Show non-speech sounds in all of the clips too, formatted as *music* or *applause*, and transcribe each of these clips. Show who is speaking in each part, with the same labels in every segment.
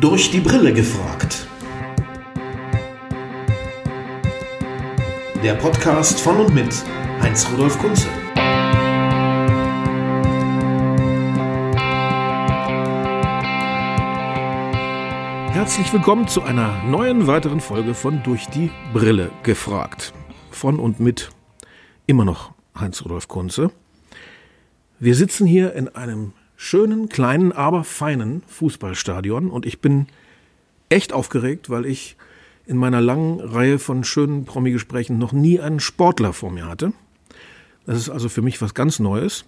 Speaker 1: Durch die Brille gefragt. Der Podcast von und mit Heinz-Rudolf Kunze. Herzlich willkommen zu einer neuen weiteren Folge von Durch die Brille gefragt. Von und mit immer noch Heinz-Rudolf Kunze. Wir sitzen hier in einem schönen, kleinen, aber feinen Fußballstadion und ich bin echt aufgeregt, weil ich in meiner langen Reihe von schönen Promi-Gesprächen noch nie einen Sportler vor mir hatte. Das ist also für mich was ganz Neues.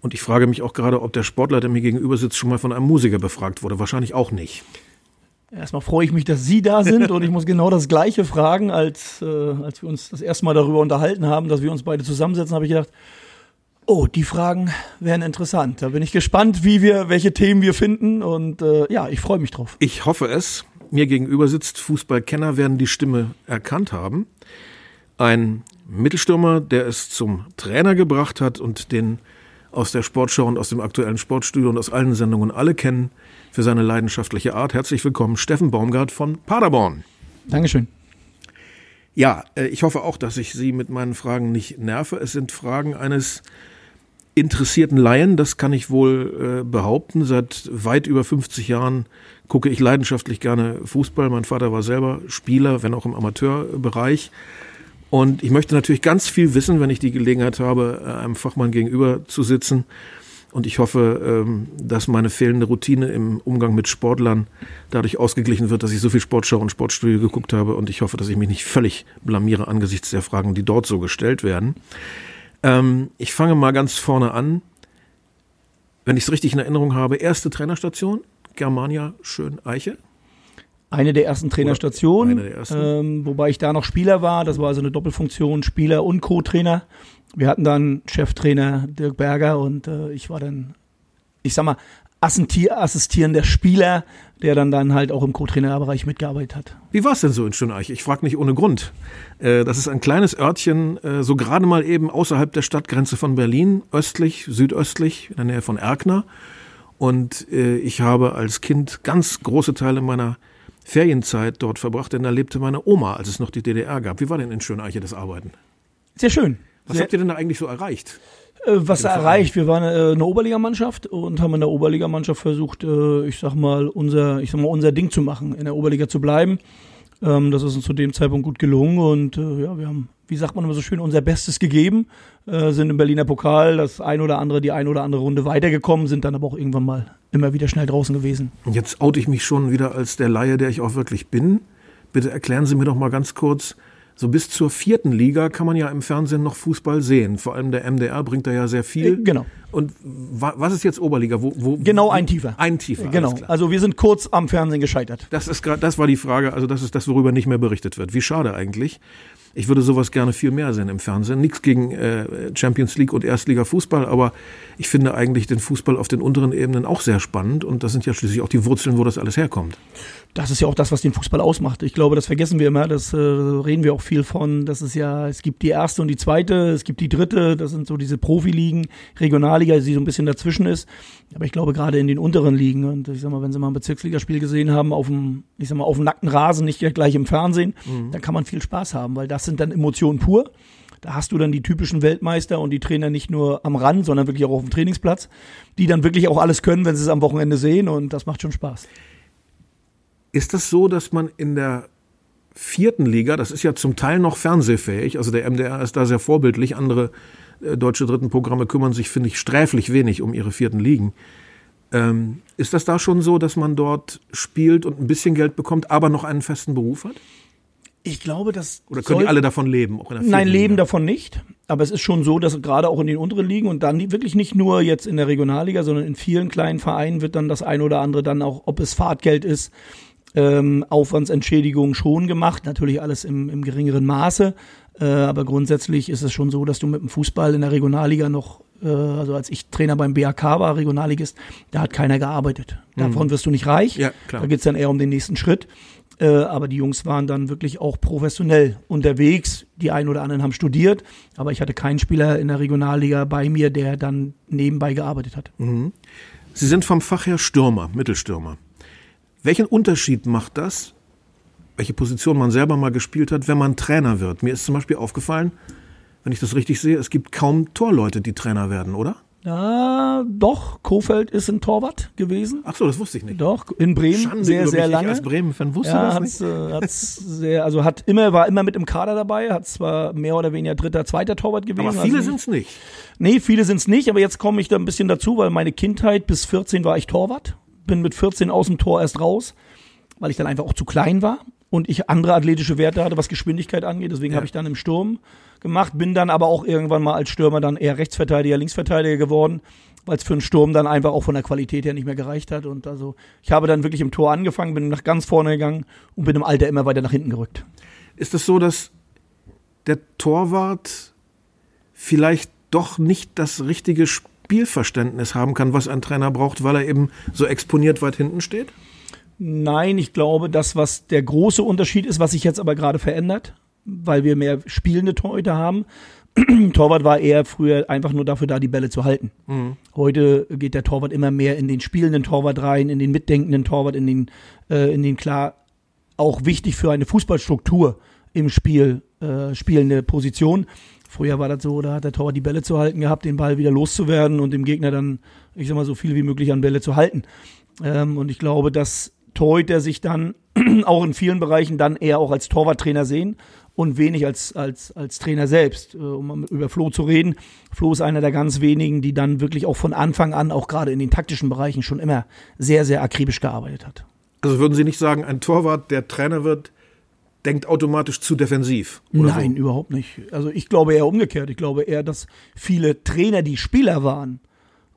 Speaker 1: Und ich frage mich auch gerade, ob der Sportler, der mir gegenüber sitzt, schon mal von einem Musiker befragt wurde. Wahrscheinlich auch nicht.
Speaker 2: Erstmal freue ich mich, dass Sie da sind *laughs* und ich muss genau das Gleiche fragen, als, äh, als wir uns das erste Mal darüber unterhalten haben, dass wir uns beide zusammensetzen, habe ich gedacht, Oh, die Fragen wären interessant. Da bin ich gespannt, wie wir, welche Themen wir finden. Und äh, ja, ich freue mich drauf.
Speaker 1: Ich hoffe es. Mir gegenüber sitzt Fußballkenner, werden die Stimme erkannt haben. Ein Mittelstürmer, der es zum Trainer gebracht hat und den aus der Sportschau und aus dem aktuellen Sportstudio und aus allen Sendungen alle kennen für seine leidenschaftliche Art. Herzlich willkommen, Steffen Baumgart von Paderborn.
Speaker 2: Dankeschön.
Speaker 1: Ja, äh, ich hoffe auch, dass ich Sie mit meinen Fragen nicht nerve. Es sind Fragen eines interessierten Laien, das kann ich wohl äh, behaupten. Seit weit über 50 Jahren gucke ich leidenschaftlich gerne Fußball. Mein Vater war selber Spieler, wenn auch im Amateurbereich. Und ich möchte natürlich ganz viel wissen, wenn ich die Gelegenheit habe, äh, einem Fachmann gegenüber zu sitzen. Und ich hoffe, ähm, dass meine fehlende Routine im Umgang mit Sportlern dadurch ausgeglichen wird, dass ich so viel Sportschau und Sportstudio geguckt habe. Und ich hoffe, dass ich mich nicht völlig blamiere angesichts der Fragen, die dort so gestellt werden. Ähm, ich fange mal ganz vorne an. Wenn ich es richtig in Erinnerung habe, erste Trainerstation, Germania Schön-Eiche.
Speaker 2: Eine der ersten Trainerstationen, der ersten. Ähm, wobei ich da noch Spieler war. Das war also eine Doppelfunktion, Spieler und Co-Trainer. Wir hatten dann Cheftrainer Dirk Berger und äh, ich war dann, ich sag mal, assistierender Spieler, der dann, dann halt auch im Co-Trainerbereich mitgearbeitet hat.
Speaker 1: Wie war es denn so in Schöneich? Ich frage nicht ohne Grund. Äh, das ist ein kleines Örtchen, äh, so gerade mal eben außerhalb der Stadtgrenze von Berlin, östlich, südöstlich, in der Nähe von Erkner. Und äh, ich habe als Kind ganz große Teile meiner Ferienzeit dort verbracht, denn da lebte meine Oma, als es noch die DDR gab. Wie war denn in Schöneiche das Arbeiten?
Speaker 2: Sehr schön.
Speaker 1: Was
Speaker 2: Sehr
Speaker 1: habt ihr denn da eigentlich so erreicht?
Speaker 2: Äh, was erreicht? Wir waren äh, eine Oberligamannschaft und haben in der Oberligamannschaft versucht, äh, ich sag mal, unser, ich sag mal, unser Ding zu machen, in der Oberliga zu bleiben. Ähm, das ist uns zu dem Zeitpunkt gut gelungen und äh, ja, wir haben, wie sagt man immer so schön, unser Bestes gegeben, äh, sind im Berliner Pokal das ein oder andere, die ein oder andere Runde weitergekommen, sind dann aber auch irgendwann mal immer wieder schnell draußen gewesen.
Speaker 1: Und jetzt oute ich mich schon wieder als der Laie, der ich auch wirklich bin. Bitte erklären Sie mir doch mal ganz kurz, so bis zur vierten Liga kann man ja im Fernsehen noch Fußball sehen. Vor allem der MDR bringt da ja sehr viel.
Speaker 2: Äh, genau.
Speaker 1: Und was ist jetzt Oberliga? Wo, wo,
Speaker 2: genau ein tiefer.
Speaker 1: Ein tiefer.
Speaker 2: Genau. Also wir sind kurz am Fernsehen gescheitert.
Speaker 1: Das ist gerade, das war die Frage. Also das ist das, worüber nicht mehr berichtet wird. Wie schade eigentlich. Ich würde sowas gerne viel mehr sehen im Fernsehen. Nichts gegen äh, Champions League und Erstliga Fußball, aber ich finde eigentlich den Fußball auf den unteren Ebenen auch sehr spannend und das sind ja schließlich auch die Wurzeln, wo das alles herkommt.
Speaker 2: Das ist ja auch das, was den Fußball ausmacht. Ich glaube, das vergessen wir immer. Das äh, reden wir auch viel von. Das ist ja, es gibt die erste und die zweite, es gibt die dritte. Das sind so diese Profiligen, Regionalliga, die so ein bisschen dazwischen ist. Aber ich glaube gerade in den unteren Ligen und ich sag mal, wenn Sie mal ein Bezirksligaspiel gesehen haben auf dem, ich sag mal, auf dem nackten Rasen, nicht gleich im Fernsehen, mhm. dann kann man viel Spaß haben, weil das sind dann Emotionen pur. Da hast du dann die typischen Weltmeister und die Trainer nicht nur am Rand, sondern wirklich auch auf dem Trainingsplatz, die dann wirklich auch alles können, wenn sie es am Wochenende sehen und das macht schon Spaß.
Speaker 1: Ist das so, dass man in der vierten Liga, das ist ja zum Teil noch fernsehfähig, also der MDR ist da sehr vorbildlich, andere äh, deutsche Dritten-Programme kümmern sich, finde ich, sträflich wenig um ihre vierten Ligen. Ähm, ist das da schon so, dass man dort spielt und ein bisschen Geld bekommt, aber noch einen festen Beruf hat?
Speaker 2: Ich glaube, dass.
Speaker 1: Oder können die alle davon leben? Auch
Speaker 2: in der nein, leben Liga? davon nicht. Aber es ist schon so, dass gerade auch in den unteren Ligen und dann wirklich nicht nur jetzt in der Regionalliga, sondern in vielen kleinen Vereinen wird dann das ein oder andere dann auch, ob es Fahrtgeld ist, ähm, Aufwandsentschädigung schon gemacht, natürlich alles im, im geringeren Maße. Äh, aber grundsätzlich ist es schon so, dass du mit dem Fußball in der Regionalliga noch, äh, also als ich Trainer beim BAK war, Regionalligist, da hat keiner gearbeitet. Davon mhm. wirst du nicht reich. Ja, klar. Da geht's dann eher um den nächsten Schritt. Äh, aber die Jungs waren dann wirklich auch professionell unterwegs. Die einen oder anderen haben studiert, aber ich hatte keinen Spieler in der Regionalliga bei mir, der dann nebenbei gearbeitet hat.
Speaker 1: Mhm. Sie sind vom Fach her Stürmer, Mittelstürmer. Welchen Unterschied macht das, welche Position man selber mal gespielt hat, wenn man Trainer wird? Mir ist zum Beispiel aufgefallen, wenn ich das richtig sehe, es gibt kaum Torleute, die Trainer werden, oder?
Speaker 2: Ja, doch, Kofeld ist ein Torwart gewesen.
Speaker 1: Ach so, das wusste ich nicht.
Speaker 2: Doch, in Bremen
Speaker 1: Schande
Speaker 2: sehr, sehr lange.
Speaker 1: Ich als Bremen-Fan wusste
Speaker 2: ja,
Speaker 1: das
Speaker 2: hat's,
Speaker 1: nicht.
Speaker 2: äh, hat's sehr, also hat immer, war immer mit im Kader dabei, hat zwar mehr oder weniger dritter, zweiter Torwart gewesen.
Speaker 1: Aber viele
Speaker 2: also
Speaker 1: sind es nicht.
Speaker 2: Nee, viele sind's nicht, aber jetzt komme ich da ein bisschen dazu, weil meine Kindheit bis 14 war ich Torwart. Bin mit 14 aus dem Tor erst raus, weil ich dann einfach auch zu klein war und ich andere athletische Werte hatte, was Geschwindigkeit angeht. Deswegen
Speaker 1: Ja.
Speaker 2: habe ich dann im Sturm gemacht, bin dann aber auch irgendwann mal als Stürmer dann eher Rechtsverteidiger, Linksverteidiger geworden, weil es für einen Sturm dann einfach auch von der Qualität her nicht mehr gereicht hat. Und also ich habe dann wirklich im Tor angefangen, bin nach ganz vorne gegangen und bin im Alter immer weiter nach hinten gerückt.
Speaker 1: Ist es so, dass der Torwart vielleicht doch nicht das richtige Spielverständnis haben kann, was ein Trainer braucht, weil er eben so exponiert weit hinten steht?
Speaker 2: Nein, ich glaube, das, was der große Unterschied ist, was sich jetzt aber gerade verändert, weil wir mehr spielende Torhüter haben. *clears throat* Torwart war eher früher einfach nur dafür da, die Bälle zu halten. Heute geht der Torwart immer mehr in den spielenden Torwart rein, in den mitdenkenden Torwart, in den, äh, in den klar auch wichtig für eine Fußballstruktur im Spiel äh, spielende Position. Früher war das so, da hat der Torwart die Bälle zu halten gehabt, den Ball wieder loszuwerden und dem Gegner dann, ich sag mal, so viel wie möglich an Bälle zu halten. Ähm, und ich glaube, dass Torhüter sich dann *clears throat* auch in vielen Bereichen dann eher auch als Torwarttrainer sehen und wenig als, als, als Trainer selbst. Äh, um über Flo zu reden. Flo ist einer der ganz wenigen, die dann wirklich auch von Anfang an, auch gerade in den taktischen Bereichen, schon immer sehr, sehr akribisch gearbeitet hat.
Speaker 1: Also würden Sie nicht sagen, ein Torwart, der Trainer wird, denkt automatisch zu defensiv?
Speaker 2: Nein, überhaupt nicht. Also ich glaube eher umgekehrt. Ich glaube eher, dass viele Trainer, die Spieler waren,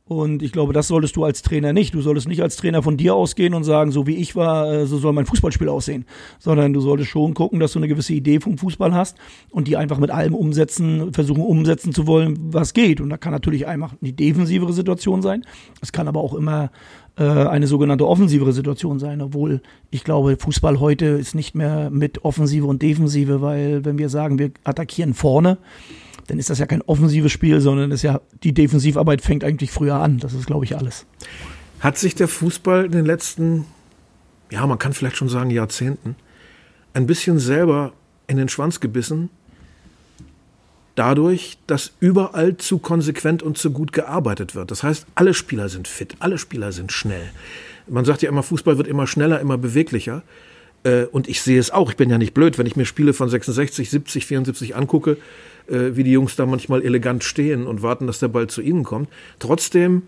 Speaker 2: und ich glaube, das solltest du als Trainer nicht. Du solltest nicht als Trainer von dir ausgehen und sagen, so wie ich war, äh, so soll mein Fußballspiel aussehen. Sondern du solltest schon gucken, dass du eine gewisse Idee vom Fußball hast und die einfach mit allem umsetzen, versuchen umsetzen zu wollen, was geht. Und da kann natürlich einfach eine defensivere Situation sein. Es kann aber auch immer äh, eine sogenannte offensivere Situation sein. Obwohl ich glaube, Fußball heute ist nicht mehr mit Offensive und Defensive, weil wenn wir sagen, wir attackieren vorne, dann ist das ja kein offensives Spiel, sondern ist ja die Defensivarbeit fängt eigentlich früher an. Das ist, glaube ich, alles.
Speaker 1: Hat sich der Fußball in den letzten, ja, man kann vielleicht schon sagen Jahrzehnten, ein bisschen selber in den Schwanz gebissen, dadurch, dass überall zu konsequent und zu gut gearbeitet wird. Das heißt, alle Spieler sind fit, alle Spieler sind schnell. Man sagt ja immer, Fußball wird immer schneller, immer beweglicher. Äh, Und ich sehe es auch. Ich bin ja nicht blöd, wenn ich mir Spiele von 66, 70, 74 angucke, äh, wie die Jungs da manchmal elegant stehen und warten, dass der Ball zu ihnen kommt. Trotzdem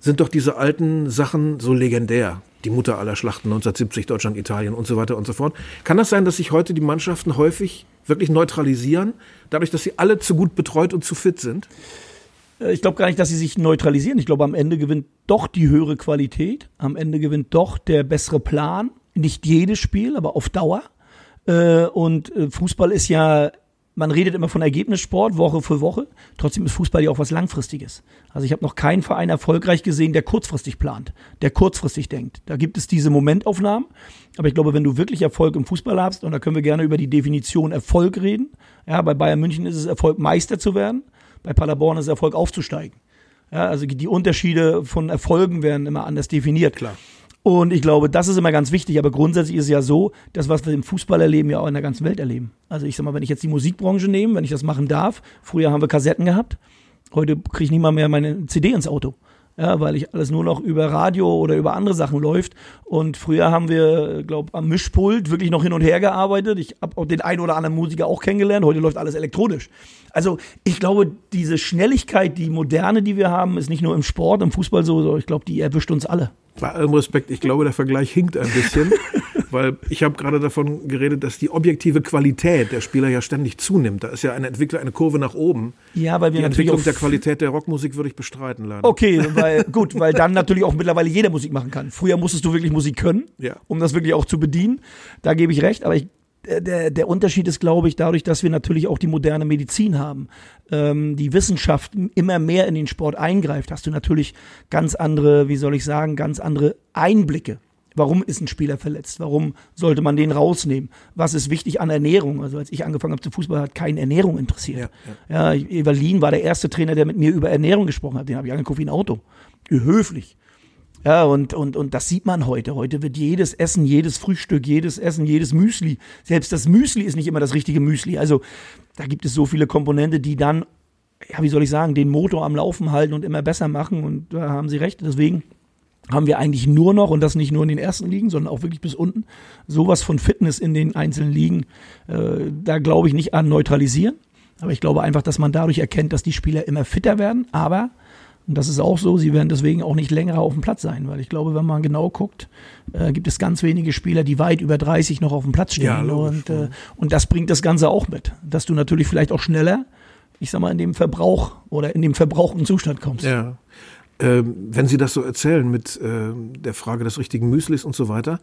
Speaker 1: sind doch diese alten Sachen so legendär. Die Mutter aller Schlachten 1970, Deutschland, Italien und so weiter und so fort. Kann das sein, dass sich heute die Mannschaften häufig wirklich neutralisieren, dadurch, dass sie alle zu gut betreut und zu fit sind?
Speaker 2: Äh, Ich glaube gar nicht, dass sie sich neutralisieren. Ich glaube, am Ende gewinnt doch die höhere Qualität. Am Ende gewinnt doch der bessere Plan. Nicht jedes Spiel, aber auf Dauer. Äh, Und äh, Fußball ist ja, man redet immer von Ergebnissport, Woche für Woche. Trotzdem ist Fußball ja auch was Langfristiges. Also ich habe noch keinen Verein erfolgreich gesehen, der kurzfristig plant, der kurzfristig denkt. Da gibt es diese Momentaufnahmen. Aber ich glaube, wenn du wirklich Erfolg im Fußball hast, und da können wir gerne über die Definition Erfolg reden. Ja, bei Bayern München ist es Erfolg, Meister zu werden. Bei Paderborn ist es Erfolg, aufzusteigen. Ja, also die Unterschiede von Erfolgen werden immer anders definiert.
Speaker 1: Klar.
Speaker 2: Und ich glaube, das ist immer ganz wichtig. Aber grundsätzlich ist es ja so, dass was wir im Fußball erleben, ja auch in der ganzen Welt erleben. Also ich sag mal, wenn ich jetzt die Musikbranche nehme, wenn ich das machen darf, früher haben wir Kassetten gehabt, heute kriege ich nicht mal mehr meine CD ins Auto. Ja, weil ich alles nur noch über Radio oder über andere Sachen läuft. Und früher haben wir, glaube am Mischpult wirklich noch hin und her gearbeitet. Ich habe auch den einen oder anderen Musiker auch kennengelernt. Heute läuft alles elektronisch. Also ich glaube, diese Schnelligkeit, die moderne, die wir haben, ist nicht nur im Sport, im Fußball so, sondern ich glaube, die erwischt uns alle.
Speaker 1: Bei allem Respekt, ich glaube, der Vergleich hinkt ein bisschen, *laughs* weil ich habe gerade davon geredet, dass die objektive Qualität der Spieler ja ständig zunimmt. Da ist ja eine Entwicklung, eine Kurve nach oben.
Speaker 2: Ja, weil wir
Speaker 1: Die Entwicklung der Qualität der Rockmusik würde ich bestreiten, leider.
Speaker 2: Okay, weil *laughs* gut, weil dann natürlich auch mittlerweile jeder Musik machen kann. Früher musstest du wirklich Musik können,
Speaker 1: Ja.
Speaker 2: um das wirklich auch zu bedienen. Da gebe ich recht, aber ich, der, der Unterschied ist, glaube ich, dadurch, dass wir natürlich auch die moderne Medizin haben, ähm, die Wissenschaft immer mehr in den Sport eingreift, hast du natürlich ganz andere, wie soll ich sagen, ganz andere Einblicke. Warum ist ein Spieler verletzt? Warum sollte man den rausnehmen? Was ist wichtig an Ernährung? Also als ich angefangen habe zu Fußball, hat keine Ernährung interessiert. Ja, ja. Evalin war der erste Trainer, der mit mir über Ernährung gesprochen hat. Den habe ich angeguckt wie ein Auto. Höflich. Ja, und, und, und das sieht man heute. Heute wird jedes Essen, jedes Frühstück, jedes Essen, jedes Müsli. Selbst das Müsli ist nicht immer das richtige Müsli. Also da gibt es so viele Komponente, die dann, ja, wie soll ich sagen, den Motor am Laufen halten und immer besser machen. Und da haben Sie recht. Deswegen haben wir eigentlich nur noch, und das nicht nur in den ersten Ligen, sondern auch wirklich bis unten, sowas von Fitness in den einzelnen Ligen. Äh, da glaube ich nicht an neutralisieren. Aber ich glaube einfach, dass man dadurch erkennt, dass die Spieler immer fitter werden. Aber und das ist auch so, sie werden deswegen auch nicht länger auf dem Platz sein, weil ich glaube, wenn man genau guckt, äh, gibt es ganz wenige Spieler, die weit über 30 noch auf dem Platz stehen. Ja, und, äh, und das bringt das Ganze auch mit, dass du natürlich vielleicht auch schneller, ich sag mal, in dem Verbrauch oder in dem verbrauchten Zustand kommst.
Speaker 1: Ja. Ähm, wenn Sie das so erzählen mit äh, der Frage des richtigen Müslis und so weiter,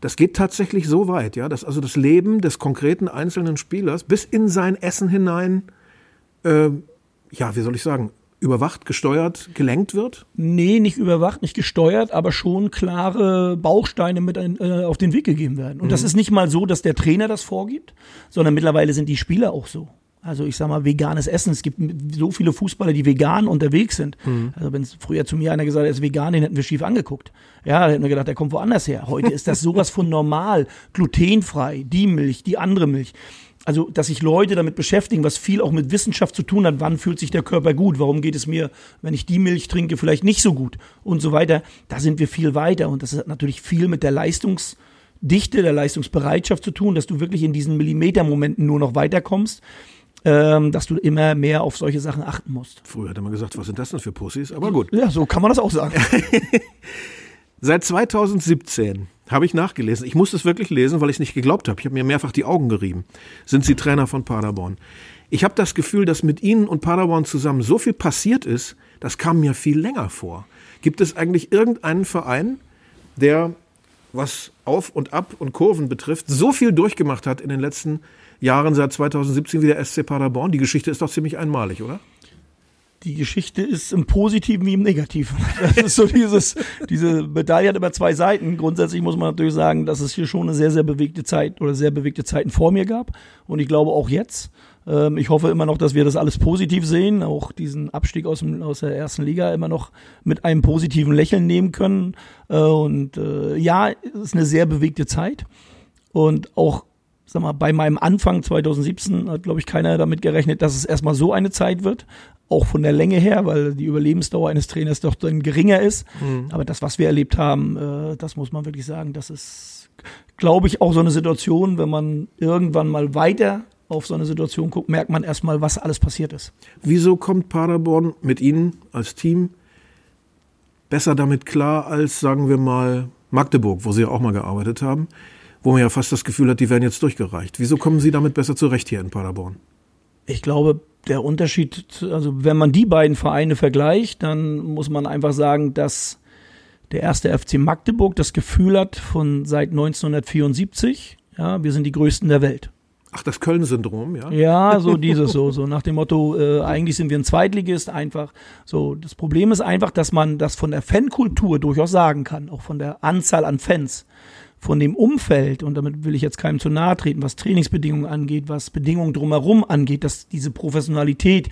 Speaker 1: das geht tatsächlich so weit, ja, dass also das Leben des konkreten einzelnen Spielers bis in sein Essen hinein, äh, ja, wie soll ich sagen, überwacht, gesteuert, gelenkt wird?
Speaker 2: Nee, nicht überwacht, nicht gesteuert, aber schon klare Bausteine mit ein, äh, auf den Weg gegeben werden. Und mhm. das ist nicht mal so, dass der Trainer das vorgibt, sondern mittlerweile sind die Spieler auch so. Also ich sag mal, veganes Essen. Es gibt so viele Fußballer, die vegan unterwegs sind. Mhm. Also wenn es früher zu mir einer gesagt hat, er ist vegan, den hätten wir schief angeguckt. Ja, da hätten wir gedacht, der kommt woanders her. Heute *laughs* ist das sowas von normal. Glutenfrei, die Milch, die andere Milch also dass sich Leute damit beschäftigen, was viel auch mit Wissenschaft zu tun hat, wann fühlt sich der Körper gut, warum geht es mir, wenn ich die Milch trinke, vielleicht nicht so gut und so weiter, da sind wir viel weiter und das hat natürlich viel mit der Leistungsdichte, der Leistungsbereitschaft zu tun, dass du wirklich in diesen Millimetermomenten nur noch weiterkommst. Ähm, dass du immer mehr auf solche Sachen achten musst.
Speaker 1: Früher hat man gesagt, was sind das denn für Pussys? Aber gut.
Speaker 2: Ja, so kann man das auch sagen. *laughs*
Speaker 1: Seit 2017 habe ich nachgelesen. Ich musste es wirklich lesen, weil ich es nicht geglaubt habe. Ich habe mir mehrfach die Augen gerieben. Sind Sie Trainer von Paderborn? Ich habe das Gefühl, dass mit Ihnen und Paderborn zusammen so viel passiert ist, das kam mir viel länger vor. Gibt es eigentlich irgendeinen Verein, der, was Auf und Ab und Kurven betrifft, so viel durchgemacht hat in den letzten Jahren seit 2017 wie der SC Paderborn? Die Geschichte ist doch ziemlich einmalig, oder?
Speaker 2: Die Geschichte ist im Positiven wie im Negativen. *laughs* Das ist so dieses, diese Medaille hat immer zwei Seiten. Grundsätzlich muss man natürlich sagen, dass es hier schon eine sehr, sehr bewegte Zeit oder sehr bewegte Zeiten vor mir gab. Und ich glaube auch jetzt. Ähm, ich hoffe immer noch, dass wir das alles positiv sehen, auch diesen Abstieg aus, dem, aus der ersten Liga immer noch mit einem positiven Lächeln nehmen können. Äh, und äh, ja, es ist eine sehr bewegte Zeit. Und auch sag mal, bei meinem Anfang 2017 hat, glaube ich, keiner damit gerechnet, dass es erstmal so eine Zeit wird auch von der Länge her, weil die Überlebensdauer eines Trainers doch dann geringer ist. Mhm. Aber das, was wir erlebt haben, äh, das muss man wirklich sagen, das ist, glaube ich, auch so eine Situation, wenn man irgendwann mal weiter auf so eine Situation guckt, merkt man erstmal, was alles passiert ist.
Speaker 1: Wieso kommt Paderborn mit Ihnen als Team besser damit klar als, sagen wir mal, Magdeburg, wo Sie ja auch mal gearbeitet haben, wo man ja fast das Gefühl hat, die werden jetzt durchgereicht. Wieso kommen Sie damit besser zurecht hier in Paderborn?
Speaker 2: Ich glaube, der Unterschied, also wenn man die beiden Vereine vergleicht, dann muss man einfach sagen, dass der erste FC Magdeburg das Gefühl hat von seit 1974, ja, wir sind die Größten der Welt.
Speaker 1: Ach, das Köln-Syndrom, ja?
Speaker 2: Ja, so *laughs* dieses so, so nach dem Motto, äh, eigentlich sind wir ein Zweitligist, einfach. So, das Problem ist einfach, dass man das von der Fankultur durchaus sagen kann, auch von der Anzahl an Fans von dem Umfeld, und damit will ich jetzt keinem zu nahe treten, was Trainingsbedingungen angeht, was Bedingungen drumherum angeht, dass diese Professionalität,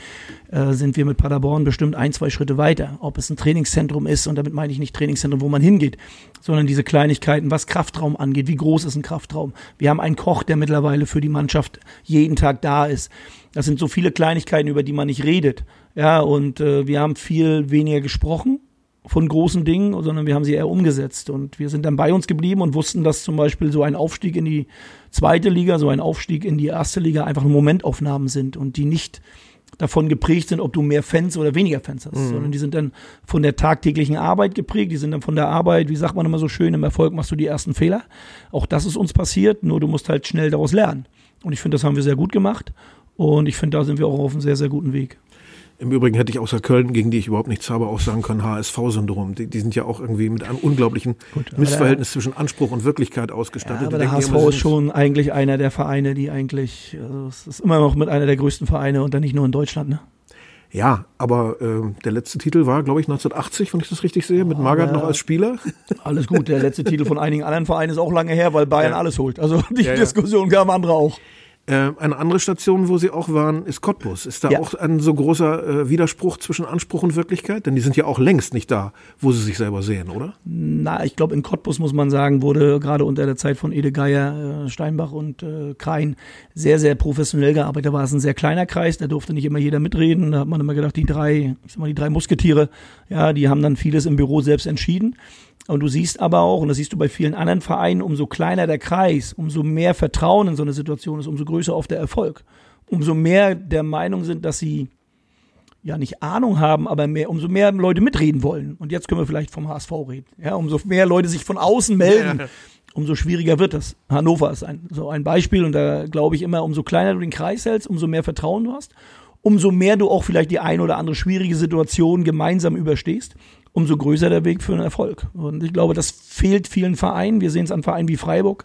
Speaker 2: äh, sind wir mit Paderborn bestimmt ein, zwei Schritte weiter. Ob es ein Trainingszentrum ist, und damit meine ich nicht Trainingszentrum, wo man hingeht, sondern diese Kleinigkeiten, was Kraftraum angeht, wie groß ist ein Kraftraum. Wir haben einen Koch, der mittlerweile für die Mannschaft jeden Tag da ist. Das sind so viele Kleinigkeiten, über die man nicht redet. Ja, und äh, wir haben viel weniger gesprochen von großen Dingen, sondern wir haben sie eher umgesetzt. Und wir sind dann bei uns geblieben und wussten, dass zum Beispiel so ein Aufstieg in die zweite Liga, so ein Aufstieg in die erste Liga einfach Momentaufnahmen sind und die nicht davon geprägt sind, ob du mehr Fans oder weniger Fans hast, mhm. sondern die sind dann von der tagtäglichen Arbeit geprägt, die sind dann von der Arbeit, wie sagt man immer so schön, im Erfolg machst du die ersten Fehler. Auch das ist uns passiert, nur du musst halt schnell daraus lernen. Und ich finde, das haben wir sehr gut gemacht und ich finde, da sind wir auch auf einem sehr, sehr guten Weg.
Speaker 1: Im Übrigen hätte ich außer Köln, gegen die ich überhaupt nichts habe, auch sagen können, HSV-Syndrom. Die, die, sind ja auch irgendwie mit einem unglaublichen Gut, Missverhältnis zwischen Anspruch und Wirklichkeit ausgestattet. Ja,
Speaker 2: aber der HSV ist schon eigentlich einer der Vereine, die eigentlich, also es ist immer noch mit einer der größten Vereine und dann nicht nur in Deutschland, ne?
Speaker 1: Ja, aber äh, der letzte Titel war, glaube ich, 1980, wenn ich das richtig sehe, mit Magath noch als Spieler. *laughs*
Speaker 2: Alles gut, der letzte Titel von einigen anderen Vereinen ist auch lange her, weil Bayern ja. alles holt. Also *laughs* die ja, Diskussion gaben andere auch.
Speaker 1: Äh, eine andere Station, wo Sie auch waren, ist Cottbus. Ist da
Speaker 2: Ja.
Speaker 1: auch ein so großer äh, Widerspruch zwischen Anspruch und Wirklichkeit? Denn die sind ja auch längst nicht da, wo sie sich selber sehen, oder?
Speaker 2: Na, ich glaube, in Cottbus muss man sagen, wurde gerade unter der Zeit von Ede Geier, äh, Steinbach und äh, Krein sehr, sehr professionell gearbeitet. Da war es ein sehr kleiner Kreis, da durfte nicht immer jeder mitreden. Da hat man immer gedacht, die drei, ich sag mal, die drei Musketiere, ja, die haben dann vieles im Büro selbst entschieden. Und du siehst aber auch, und das siehst du bei vielen anderen Vereinen, umso kleiner der Kreis, umso mehr Vertrauen in so eine Situation ist, umso größer oft der Erfolg. Umso mehr der Meinung sind, dass sie ja nicht Ahnung haben, aber mehr, umso mehr Leute mitreden wollen. Und jetzt können wir vielleicht vom HSV reden. Ja, umso mehr Leute sich von außen melden,
Speaker 1: Ja.
Speaker 2: umso schwieriger wird es. Hannover ist ein, so ein Beispiel und da glaube ich immer, umso kleiner du den Kreis hältst, umso mehr Vertrauen du hast, umso mehr du auch vielleicht die ein oder andere schwierige Situation gemeinsam überstehst, umso größer der Weg für einen Erfolg. Und ich glaube, das fehlt vielen Vereinen. Wir sehen es an Vereinen wie Freiburg,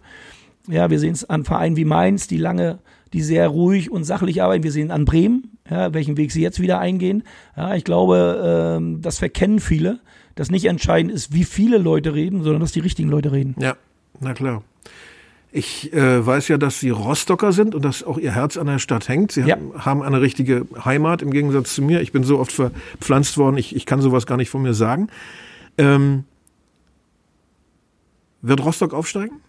Speaker 2: ja, wir sehen es an Vereinen wie Mainz, die lange, die sehr ruhig und sachlich arbeiten. Wir sehen an Bremen, ja, welchen Weg sie jetzt wieder eingehen. Ja, ich glaube, ähm, das verkennen viele, dass nicht entscheidend ist, wie viele Leute reden, sondern dass die richtigen Leute reden.
Speaker 1: Ja, na klar. Ich äh, weiß ja, dass Sie Rostocker sind und dass auch Ihr Herz an der Stadt hängt. Sie
Speaker 2: Ja.
Speaker 1: haben, eine richtige Heimat im Gegensatz zu mir. Ich bin so oft verpflanzt worden, ich, ich kann sowas gar nicht von mir sagen. Ähm, wird Rostock aufsteigen?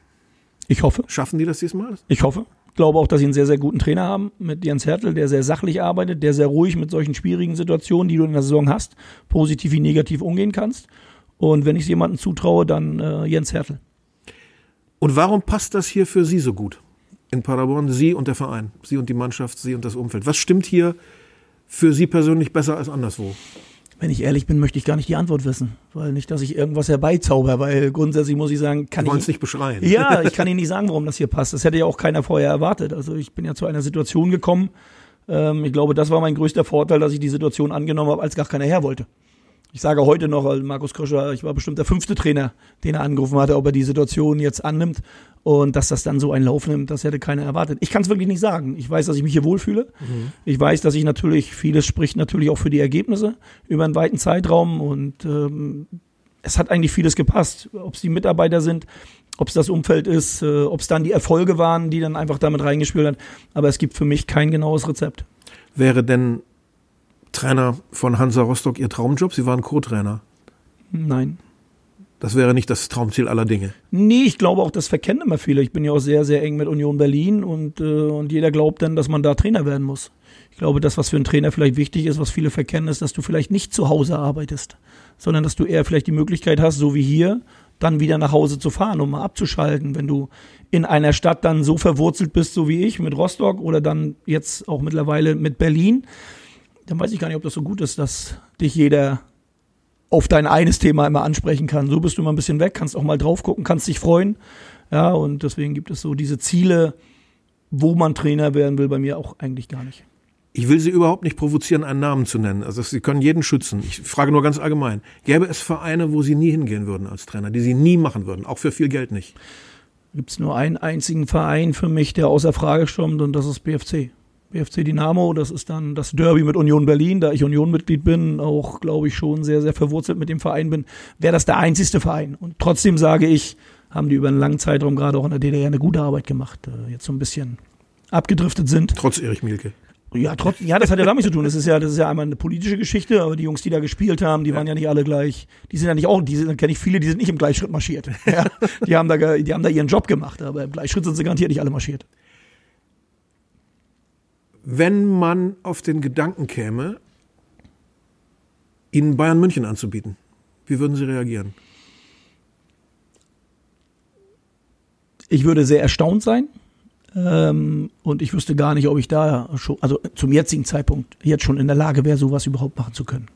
Speaker 2: Ich hoffe.
Speaker 1: Schaffen die das diesmal?
Speaker 2: Ich hoffe. Ich glaube auch, dass sie einen sehr, sehr guten Trainer haben mit Jens Hertel, der sehr sachlich arbeitet, der sehr ruhig mit solchen schwierigen Situationen, die du in der Saison hast, positiv wie negativ umgehen kannst. Und wenn ich es jemandem zutraue, dann äh, Jens Hertel.
Speaker 1: Und warum passt das hier für Sie so gut? In Paderborn, Sie und der Verein, Sie und die Mannschaft, Sie und das Umfeld. Was stimmt hier für Sie persönlich besser als anderswo?
Speaker 2: Wenn ich ehrlich bin, möchte ich gar nicht die Antwort wissen, weil nicht, dass ich irgendwas herbeizauber, weil grundsätzlich muss ich sagen, kann ich
Speaker 1: nicht beschreien.
Speaker 2: Ja, *laughs* ich kann Ihnen nicht sagen, warum das hier passt. Das hätte ja auch keiner vorher erwartet. Also ich bin ja zu einer Situation gekommen. Ähm, ich glaube, das war mein größter Vorteil, dass ich die Situation angenommen habe, als gar keiner her wollte. Ich sage heute noch, weil Markus Kröscher, ich war bestimmt der fünfte Trainer, den er angerufen hatte, ob er die Situation jetzt annimmt und dass das dann so einen Lauf nimmt, das hätte keiner erwartet. Ich kann es wirklich nicht sagen. Ich weiß, dass ich mich hier wohlfühle. Ich weiß, dass ich natürlich, vieles spricht natürlich auch für die Ergebnisse über einen weiten Zeitraum und ähm, es hat eigentlich vieles gepasst. Ob es die Mitarbeiter sind, ob es das Umfeld ist, äh, ob es dann die Erfolge waren, die dann einfach damit reingespielt hat. Aber es gibt für mich kein genaues Rezept.
Speaker 1: Wäre denn Trainer von Hansa Rostock Ihr Traumjob? Sie waren Co-Trainer.
Speaker 2: Nein.
Speaker 1: Das wäre nicht das Traumziel aller Dinge.
Speaker 2: Nee, ich glaube auch, das verkennen immer viele. Ich bin ja auch sehr, sehr eng mit Union Berlin und, äh, und jeder glaubt dann, dass man da Trainer werden muss. Ich glaube, das, was für einen Trainer vielleicht wichtig ist, was viele verkennen, ist, dass du vielleicht nicht zu Hause arbeitest, sondern dass du eher vielleicht die Möglichkeit hast, so wie hier, dann wieder nach Hause zu fahren, um mal abzuschalten. Wenn du in einer Stadt dann so verwurzelt bist, so wie ich, mit Rostock oder dann jetzt auch mittlerweile mit Berlin, dann weiß ich gar nicht, ob das so gut ist, dass dich jeder auf dein eines Thema immer ansprechen kann. So bist du mal ein bisschen weg, kannst auch mal drauf gucken, kannst dich freuen. Ja, und deswegen gibt es so diese Ziele, wo man Trainer werden will, bei mir auch eigentlich gar nicht.
Speaker 1: Ich will Sie überhaupt nicht provozieren, einen Namen zu nennen. Also Sie können jeden schützen. Ich frage nur ganz allgemein. Gäbe es Vereine, wo Sie nie hingehen würden als Trainer, die Sie nie machen würden, auch für viel Geld nicht?
Speaker 2: Gibt es nur einen einzigen Verein für mich, der außer Frage stammt, und das ist BFC. BFC Dynamo, das ist dann das Derby mit Union Berlin, da ich Union-Mitglied bin, auch glaube ich schon sehr, sehr verwurzelt mit dem Verein bin, wäre das der einzigste Verein. Und trotzdem sage ich, haben die über einen langen Zeitraum gerade auch in der DDR eine gute Arbeit gemacht, äh, jetzt so ein bisschen abgedriftet sind.
Speaker 1: Trotz Erich Mielke.
Speaker 2: Ja, trotz, ja, das hat ja damit zu tun. Das ist ja, das ist ja einmal eine politische Geschichte, aber die Jungs, die da gespielt haben, die waren ja nicht alle gleich. Die sind ja nicht auch, die sind, kenne ich viele, die sind nicht im Gleichschritt marschiert. *laughs* Ja, die haben da, die haben da ihren Job gemacht, aber im Gleichschritt sind sie garantiert nicht alle marschiert.
Speaker 1: Wenn man auf den Gedanken käme, Ihnen Bayern München anzubieten, wie würden Sie reagieren?
Speaker 2: Ich würde sehr erstaunt sein. Ähm, und ich wüsste gar nicht, ob ich da schon, also zum jetzigen Zeitpunkt jetzt schon in der Lage wäre, sowas überhaupt machen zu können.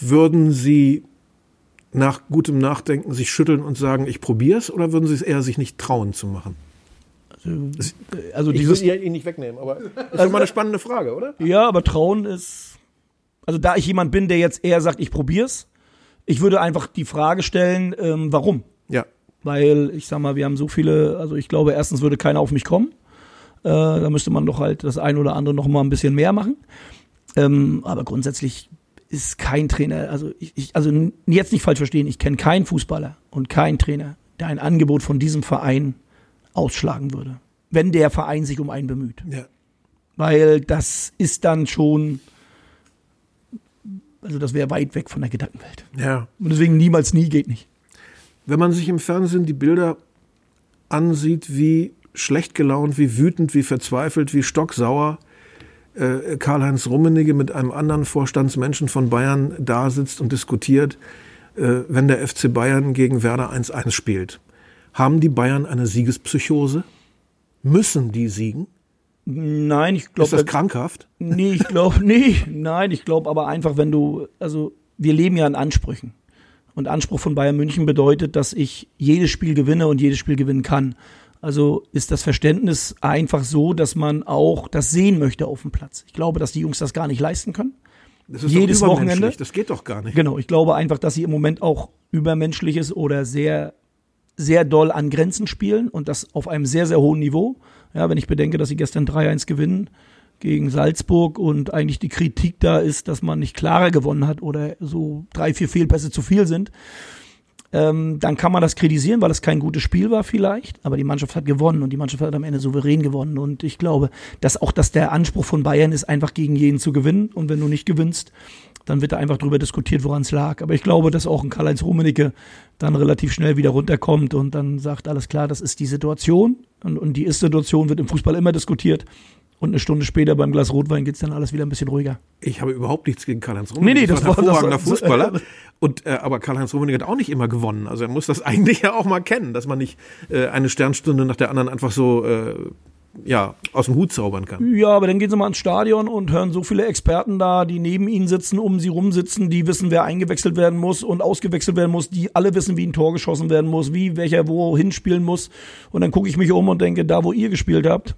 Speaker 1: Würden Sie nach gutem Nachdenken sich schütteln und sagen, ich probiere es, oder würden Sie es eher sich nicht trauen zu machen?
Speaker 2: Also
Speaker 1: Ich
Speaker 2: dieses,
Speaker 1: will Ihnen nicht wegnehmen, aber das *laughs* ist doch mal eine spannende Frage, oder?
Speaker 2: Ja, aber Trauen ist. Also da ich jemand bin, der jetzt eher sagt, ich probier's, ich würde einfach die Frage stellen, ähm, warum?
Speaker 1: Ja.
Speaker 2: Weil ich sag mal, wir haben so viele, also ich glaube, erstens würde keiner auf mich kommen. Äh, da müsste man doch halt das ein oder andere noch mal ein bisschen mehr machen. Ähm, aber grundsätzlich ist kein Trainer, also ich, ich also jetzt nicht falsch verstehen, ich kenne keinen Fußballer und keinen Trainer, der ein Angebot von diesem Verein ausschlagen würde, wenn der Verein sich um einen bemüht.
Speaker 1: Ja.
Speaker 2: Weil das ist dann schon, also das wäre weit weg von der Gedankenwelt.
Speaker 1: Ja.
Speaker 2: Und deswegen niemals nie geht nicht.
Speaker 1: Wenn man sich im Fernsehen die Bilder ansieht, wie schlecht gelaunt, wie wütend, wie verzweifelt, wie stocksauer äh, Karl-Heinz Rummenigge mit einem anderen Vorstandsmenschen von Bayern da sitzt und diskutiert, äh, wenn der FC Bayern gegen Werder 1-1 spielt. Haben die Bayern eine Siegespsychose? Müssen die siegen?
Speaker 2: Nein, ich glaube.
Speaker 1: Ist das krankhaft?
Speaker 2: Nee, ich glaube, *laughs* nee, nein, ich glaube aber einfach, wenn du, also wir leben ja in Ansprüchen. Und Anspruch von Bayern München bedeutet, dass ich jedes Spiel gewinne und jedes Spiel gewinnen kann. Also ist das Verständnis einfach so, dass man auch das sehen möchte auf dem Platz. Ich glaube, dass die Jungs das gar nicht leisten können.
Speaker 1: Das ist
Speaker 2: Jedes. Wochenende?
Speaker 1: Das geht doch gar nicht.
Speaker 2: Genau, ich glaube einfach, dass sie im Moment auch übermenschlich ist oder sehr, sehr doll an Grenzen spielen und das auf einem sehr, sehr hohen Niveau. Ja, wenn ich bedenke, dass sie gestern 3-1 gewinnen gegen Salzburg und eigentlich die Kritik da ist, dass man nicht klarer gewonnen hat oder so drei, vier Fehlpässe zu viel sind, ähm, dann kann man das kritisieren, weil es kein gutes Spiel war vielleicht, aber die Mannschaft hat gewonnen und die Mannschaft hat am Ende souverän gewonnen. Und ich glaube, dass auch dass der Anspruch von Bayern ist, einfach gegen jeden zu gewinnen. Und wenn du nicht gewinnst, dann wird da einfach drüber diskutiert, woran es lag. Aber ich glaube, dass auch ein Karl-Heinz Rummenigge dann relativ schnell wieder runterkommt und dann sagt, alles klar, das ist die Situation und, und die Ist-Situation wird im Fußball immer diskutiert und eine Stunde später beim Glas Rotwein geht's dann alles wieder ein bisschen ruhiger.
Speaker 1: Ich habe überhaupt nichts gegen Karl-Heinz Rummenigge.
Speaker 2: Nee, nee, das
Speaker 1: ein
Speaker 2: war- das
Speaker 1: hervorragender
Speaker 2: war-
Speaker 1: Fußballer. Und, äh, aber Karl-Heinz Rummenigge hat auch nicht immer gewonnen. Also er muss das *laughs* eigentlich ja auch mal kennen, dass man nicht äh, eine Sternstunde nach der anderen einfach so äh, ja, aus dem Hut zaubern kann.
Speaker 2: Ja, aber dann gehen sie mal ins Stadion und hören so viele Experten da, die neben ihnen sitzen, um sie rumsitzen, die wissen, wer eingewechselt werden muss und ausgewechselt werden muss, die alle wissen, wie ein Tor geschossen werden muss, wie welcher wohin spielen muss. Und dann gucke ich mich um und denke, da wo ihr gespielt habt,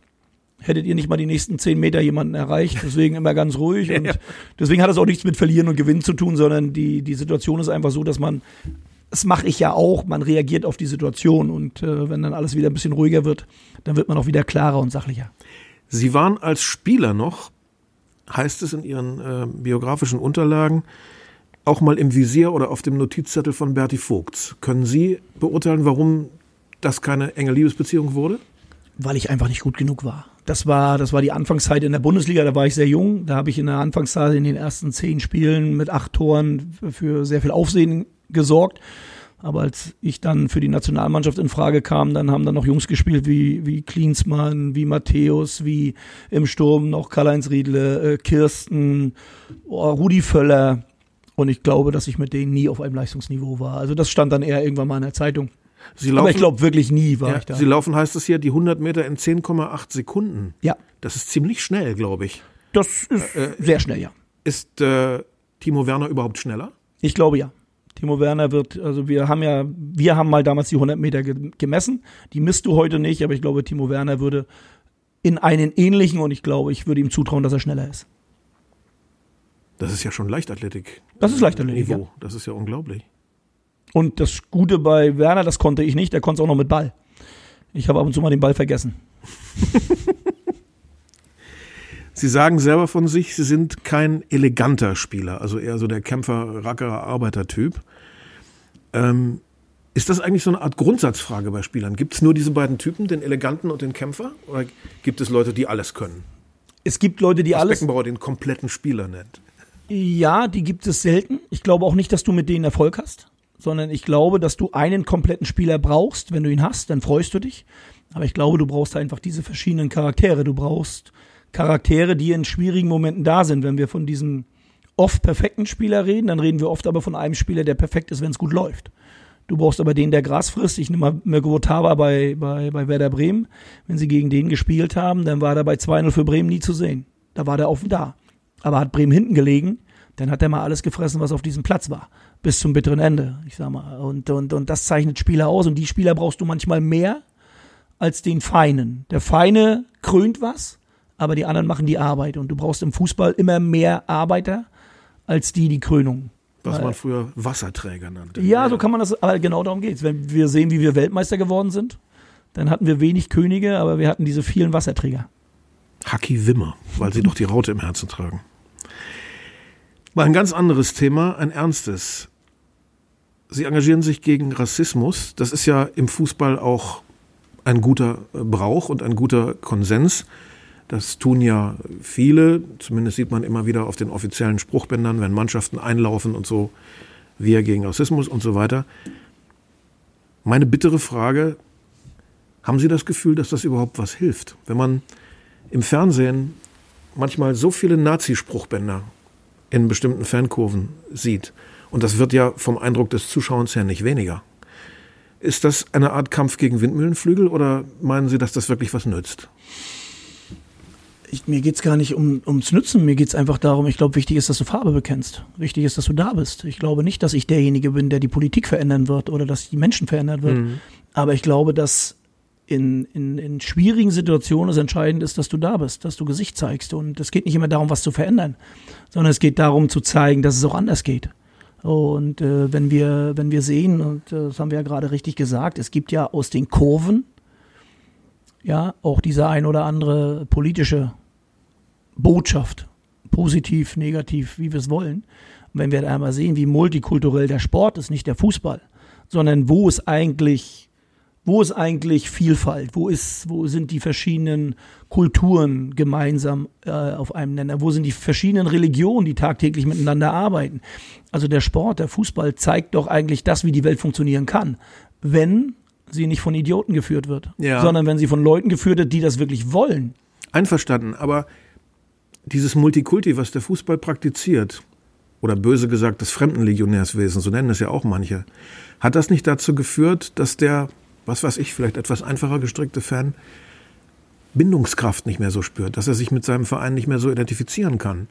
Speaker 2: hättet ihr nicht mal die nächsten zehn Meter jemanden erreicht. Deswegen immer ganz ruhig. *laughs* Und deswegen hat es auch nichts mit Verlieren und Gewinnen zu tun, sondern die, die Situation ist einfach so, dass man, das mache ich ja auch, man reagiert auf die Situation. Und äh, wenn dann alles wieder ein bisschen ruhiger wird, dann wird man auch wieder klarer und sachlicher.
Speaker 1: Sie waren als Spieler noch, heißt es in Ihren äh, biografischen Unterlagen, auch mal im Visier oder auf dem Notizzettel von Berti Vogts. Können Sie beurteilen, warum das keine enge Liebesbeziehung wurde?
Speaker 2: weil ich einfach nicht gut genug war. Das war, das war die Anfangszeit in der Bundesliga, da war ich sehr jung. Da habe ich in der Anfangszeit in den ersten zehn Spielen mit acht Toren für sehr viel Aufsehen gesorgt. Aber als ich dann für die Nationalmannschaft in Frage kam, dann haben dann noch Jungs gespielt wie, wie Klinsmann, wie Matthäus, wie im Sturm noch Karl-Heinz Riedle, äh, Kirsten, oh, Rudi Völler. Und ich glaube, dass ich mit denen nie auf einem Leistungsniveau war. Also das stand dann eher irgendwann mal in der Zeitung.
Speaker 1: Sie
Speaker 2: Aber ich glaube wirklich nie war
Speaker 1: ja,
Speaker 2: ich da.
Speaker 1: Sie laufen, heißt es hier, die 100 Meter in 10,8 Sekunden.
Speaker 2: Ja,
Speaker 1: Das ist ziemlich schnell, glaube ich.
Speaker 2: das ist sehr schnell, ja.
Speaker 1: Ist äh, Timo Werner überhaupt schneller?
Speaker 2: Ich glaube ja. Timo Werner wird, also wir haben ja, wir haben mal damals die 100 Meter ge gemessen. Die misst du heute nicht, aber ich glaube, Timo Werner würde in einen ähnlichen und ich glaube, ich würde ihm zutrauen, dass er schneller ist.
Speaker 1: Das ist ja schon Leichtathletik.
Speaker 2: Das ist Leichtathletik,
Speaker 1: Niveau. Das ist ja unglaublich.
Speaker 2: Und das Gute bei Werner, das konnte ich nicht, der konnte es auch noch mit Ball. Ich habe ab und zu mal den Ball vergessen. *laughs*
Speaker 1: Sie sagen selber von sich, Sie sind kein eleganter Spieler, also eher so der Kämpfer, Rackerer, Arbeitertyp. Ähm, ist das eigentlich so eine Art Grundsatzfrage bei Spielern? Gibt es nur diese beiden Typen, den Eleganten und den Kämpfer? Oder gibt es Leute, die alles können?
Speaker 2: Es gibt Leute, die
Speaker 1: Was
Speaker 2: alles.
Speaker 1: Beckenbauer den kompletten Spieler nennt.
Speaker 2: Ja, die gibt es selten. Ich glaube auch nicht, dass du mit denen Erfolg hast, sondern ich glaube, dass du einen kompletten Spieler brauchst. Wenn du ihn hast, dann freust du dich. Aber ich glaube, du brauchst einfach diese verschiedenen Charaktere. Du brauchst Charaktere, die in schwierigen Momenten da sind. Wenn wir von diesem oft perfekten Spieler reden, dann reden wir oft aber von einem Spieler, der perfekt ist, wenn es gut läuft. Du brauchst aber den, der Gras frisst. Ich nehme mal Mirko Votava bei, bei, bei Werder Bremen. Wenn sie gegen den gespielt haben, dann war er bei 2-0 für Bremen nie zu sehen. Da war der offen da. Aber hat Bremen hinten gelegen, dann hat er mal alles gefressen, was auf diesem Platz war. Bis zum bitteren Ende, ich sag mal. Und, und, und das zeichnet Spieler aus. Und die Spieler brauchst du manchmal mehr als den Feinen. Der Feine krönt was, aber die anderen machen die Arbeit. Und du brauchst im Fußball immer mehr Arbeiter als die, die Krönung.
Speaker 1: Was man früher Wasserträger nannte.
Speaker 2: Ja, so kann man das, aber genau darum geht's. Wenn wir sehen, wie wir Weltmeister geworden sind, dann hatten wir wenig Könige, aber wir hatten diese vielen Wasserträger.
Speaker 1: Haki Wimmer, weil sie doch die Raute im Herzen tragen. Mal ein ganz anderes Thema, ein ernstes. Sie engagieren sich gegen Rassismus. Das ist ja im Fußball auch ein guter Brauch und ein guter Konsens. Das tun ja viele, zumindest sieht man immer wieder auf den offiziellen Spruchbändern, wenn Mannschaften einlaufen und so, wir gegen Rassismus und so weiter. Meine bittere Frage, haben Sie das Gefühl, dass das überhaupt was hilft? Wenn man im Fernsehen manchmal so viele Nazi-Spruchbänder in bestimmten Fankurven sieht, und das wird ja vom Eindruck des Zuschauers her nicht weniger. Ist das eine Art Kampf gegen Windmühlenflügel oder meinen Sie, dass das wirklich was nützt?
Speaker 2: Ich, mir geht's gar nicht um, ums Nützen, mir geht's einfach darum, ich glaube, wichtig ist, dass du Farbe bekennst. Wichtig ist, dass du da bist. Ich glaube nicht, dass ich derjenige bin, der die Politik verändern wird oder dass die Menschen verändern wird. Mhm. Aber ich glaube, dass in, in, in schwierigen Situationen es entscheidend ist, dass du da bist, dass du Gesicht zeigst. Und es geht nicht immer darum, was zu verändern, sondern es geht darum zu zeigen, dass es auch anders geht. Und äh, wenn wir, wenn wir sehen, und äh, das haben wir ja gerade richtig gesagt, es gibt ja aus den Kurven ja auch diese ein oder andere politische Botschaft, positiv, negativ, wie wir es wollen. Und wenn wir da einmal sehen, wie multikulturell der Sport ist, nicht der Fußball, sondern wo ist eigentlich, wo ist eigentlich Vielfalt? Wo ist, wo sind die verschiedenen Kulturen gemeinsam äh, auf einem Nenner? Wo sind die verschiedenen Religionen, die tagtäglich miteinander arbeiten? Also der Sport, der Fußball zeigt doch eigentlich das, wie die Welt funktionieren kann, wenn sie nicht von Idioten geführt wird, ja. sondern wenn sie von Leuten geführt wird, die das wirklich wollen.
Speaker 1: Einverstanden, aber dieses Multikulti, was der Fußball praktiziert, oder böse gesagt das Fremdenlegionärswesen, so nennen es ja auch manche, hat das nicht dazu geführt, dass der, was weiß ich, vielleicht etwas einfacher gestrickte Fan Bindungskraft nicht mehr so spürt, dass er sich mit seinem Verein nicht mehr so identifizieren kann?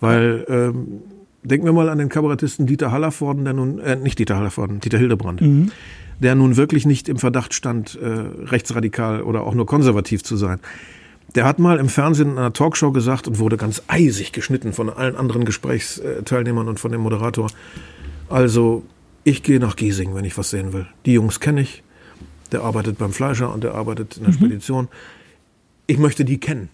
Speaker 1: Weil, ähm, denken wir mal an den Kabarettisten Dieter Hallervorden, der nun, äh, nicht Dieter Hallervorden, Dieter Hildebrand, mhm. der nun wirklich nicht im Verdacht stand, äh, rechtsradikal oder auch nur konservativ zu sein. Der hat mal im Fernsehen in einer Talkshow gesagt und wurde ganz eisig geschnitten von allen anderen Gesprächsteilnehmern und von dem Moderator. Also, ich gehe nach Giesing, wenn ich was sehen will. Die Jungs kenne ich. Der arbeitet beim Fleischer und der arbeitet in der mhm. Spedition. Ich möchte die kennen.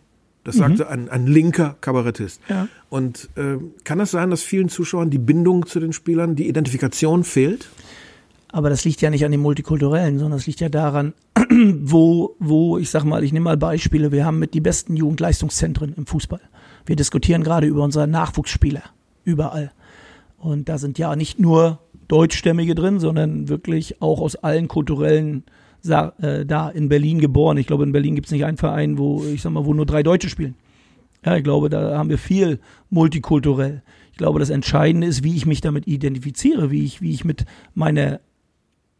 Speaker 1: Das mhm. sagte ein, ein linker Kabarettist. Ja. Und äh, kann es das sein, dass vielen Zuschauern die Bindung zu den Spielern, die Identifikation fehlt?
Speaker 2: Aber das liegt ja nicht an dem Multikulturellen, sondern es liegt ja daran, *clears throat* wo, wo, ich sag mal, ich nehme mal Beispiele, wir haben mit die besten Jugendleistungszentren im Fußball. Wir diskutieren gerade über unsere Nachwuchsspieler. Überall. Und da sind ja nicht nur Deutschstämmige drin, sondern wirklich auch aus allen kulturellen äh, da in Berlin geboren. Ich glaube, in Berlin gibt es nicht einen Verein, wo, ich sag mal, wo nur drei Deutsche spielen. Ja, ich glaube, da haben wir viel multikulturell. Ich glaube, das Entscheidende ist, wie ich mich damit identifiziere, wie ich, wie ich mit meiner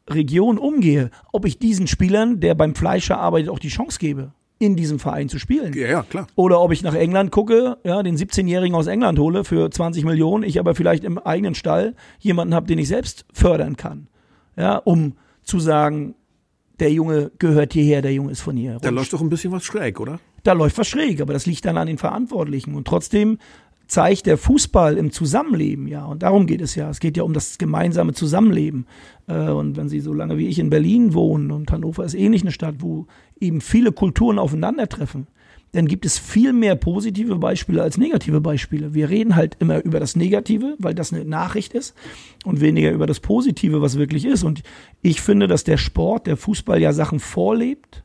Speaker 2: Region umgehe, ob ich diesen Spielern, der beim Fleischer arbeitet, auch die Chance gebe, in diesem Verein zu spielen.
Speaker 1: Ja, ja, klar.
Speaker 2: Oder ob ich nach England gucke, ja, den 17-Jährigen aus England hole für 20 Millionen, ich aber vielleicht im eigenen Stall jemanden habe, den ich selbst fördern kann. Ja, um zu sagen, der Junge gehört hierher, der Junge ist von hier.
Speaker 1: Da läuft doch ein bisschen was schräg, oder?
Speaker 2: Da läuft was schräg, aber das liegt dann an den Verantwortlichen. Und trotzdem zeigt der Fußball im Zusammenleben, ja, und darum geht es ja. Es geht ja um das gemeinsame Zusammenleben. Äh, und wenn Sie so lange wie ich in Berlin wohnen und Hannover ist ähnlich eine Stadt, wo eben viele Kulturen aufeinandertreffen, dann gibt es viel mehr positive Beispiele als negative Beispiele. Wir reden halt immer über das Negative, weil das eine Nachricht ist und weniger über das Positive, was wirklich ist. Und ich finde, dass der Sport, der Fußball ja Sachen vorlebt,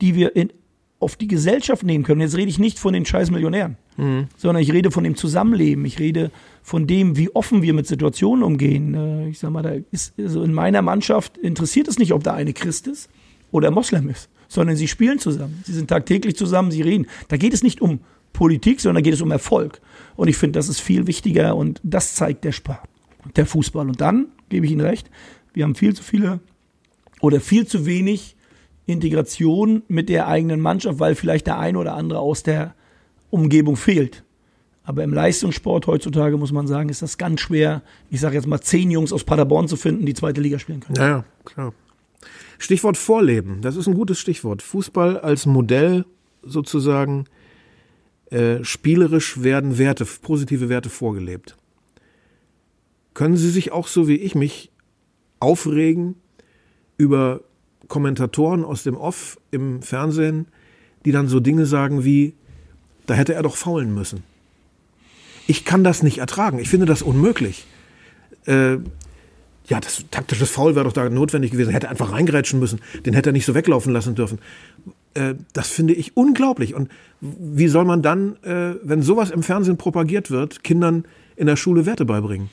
Speaker 2: die wir in, auf die Gesellschaft nehmen können. Jetzt rede ich nicht von den scheiß Millionären, mhm. sondern ich rede von dem Zusammenleben. Ich rede von dem, wie offen wir mit Situationen umgehen. Äh, ich sag mal, da ist also in meiner Mannschaft interessiert es nicht, ob da eine Christ ist oder Moslem ist, sondern sie spielen zusammen. Sie sind tagtäglich zusammen, sie reden. Da geht es nicht um Politik, sondern da geht es um Erfolg. Und ich finde, das ist viel wichtiger und das zeigt der Sport, der Fußball. Und dann gebe ich Ihnen recht, wir haben viel zu viele oder viel zu wenig Integration mit der eigenen Mannschaft, weil vielleicht der eine oder andere aus der Umgebung fehlt. Aber im Leistungssport heutzutage muss man sagen, ist das ganz schwer, ich sage jetzt mal zehn Jungs aus Paderborn zu finden, die zweite Liga spielen können.
Speaker 1: Ja, ja, klar. Stichwort Vorleben, das ist ein gutes Stichwort. Fußball als Modell sozusagen, äh, spielerisch werden Werte, positive Werte vorgelebt. Können Sie sich auch so wie ich mich aufregen über Kommentatoren aus dem Off im Fernsehen, die dann so Dinge sagen wie, da hätte er doch faulen müssen. Ich kann das nicht ertragen. Ich finde das unmöglich. Äh, Ja, das taktisches Foul wäre doch da notwendig gewesen. Hätte einfach reingrätschen müssen. Den hätte er nicht so weglaufen lassen dürfen. Äh, das finde ich unglaublich. Und wie soll man dann, äh, wenn sowas im Fernsehen propagiert wird, Kindern in der Schule Werte beibringen?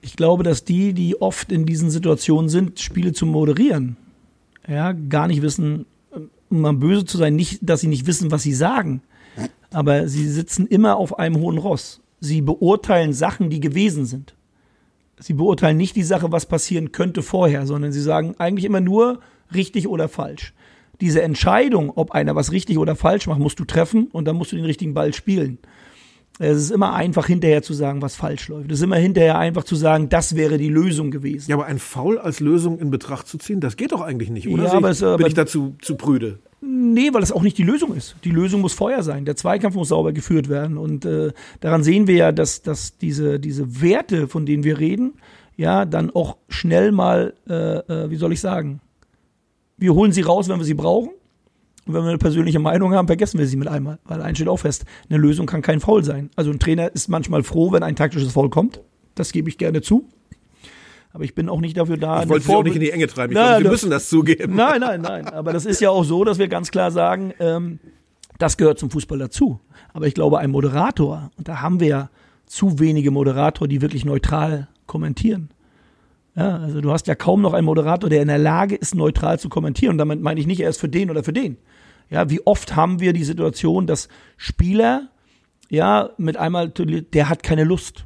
Speaker 2: Ich glaube, dass die, die oft in diesen Situationen sind, Spiele zu moderieren, ja, gar nicht wissen, um mal böse zu sein, nicht, dass sie nicht wissen, was sie sagen. Aber sie sitzen immer auf einem hohen Ross. Sie beurteilen Sachen, die gewesen sind. Sie beurteilen nicht die Sache, was passieren könnte vorher, sondern sie sagen eigentlich immer nur richtig oder falsch. Diese Entscheidung, ob einer was richtig oder falsch macht, musst du treffen und dann musst du den richtigen Ball spielen. Es ist immer einfach, hinterher zu sagen, was falsch läuft. Es ist immer hinterher einfach zu sagen, das wäre die Lösung gewesen.
Speaker 1: Ja, aber ein Foul als Lösung in Betracht zu ziehen, das geht doch eigentlich nicht, oder?
Speaker 2: Ja, aber
Speaker 1: ich,
Speaker 2: es, aber
Speaker 1: bin ich dazu zu prüde?
Speaker 2: Nee, weil es auch nicht die Lösung ist. Die Lösung muss vorher sein. Der Zweikampf muss sauber geführt werden. Und äh, daran sehen wir ja, dass, dass diese, diese Werte, von denen wir reden, ja, dann auch schnell mal, äh, äh, wie soll ich sagen, wir holen sie raus, wenn wir sie brauchen. Und wenn wir eine persönliche Meinung haben, vergessen wir sie mit einmal. Weil eins steht auch fest, eine Lösung kann kein Foul sein. Also ein Trainer ist manchmal froh, wenn ein taktisches Foul kommt. Das gebe ich gerne zu. Aber ich bin auch nicht dafür da.
Speaker 1: Ich wollte Sie auch nicht in die Enge treiben. Ich glaube, Sie müssen das zugeben.
Speaker 2: Nein, nein, nein. Aber das ist ja auch so, dass wir ganz klar sagen, ähm, das gehört zum Fußball dazu. Aber ich glaube, ein Moderator, und da haben wir ja zu wenige Moderatoren, die wirklich neutral kommentieren. Ja, also du hast ja kaum noch einen Moderator, der in der Lage ist, neutral zu kommentieren. Und damit meine ich nicht erst für den oder für den. Ja, wie oft haben wir die Situation, dass Spieler, ja, mit einmal, der hat keine Lust.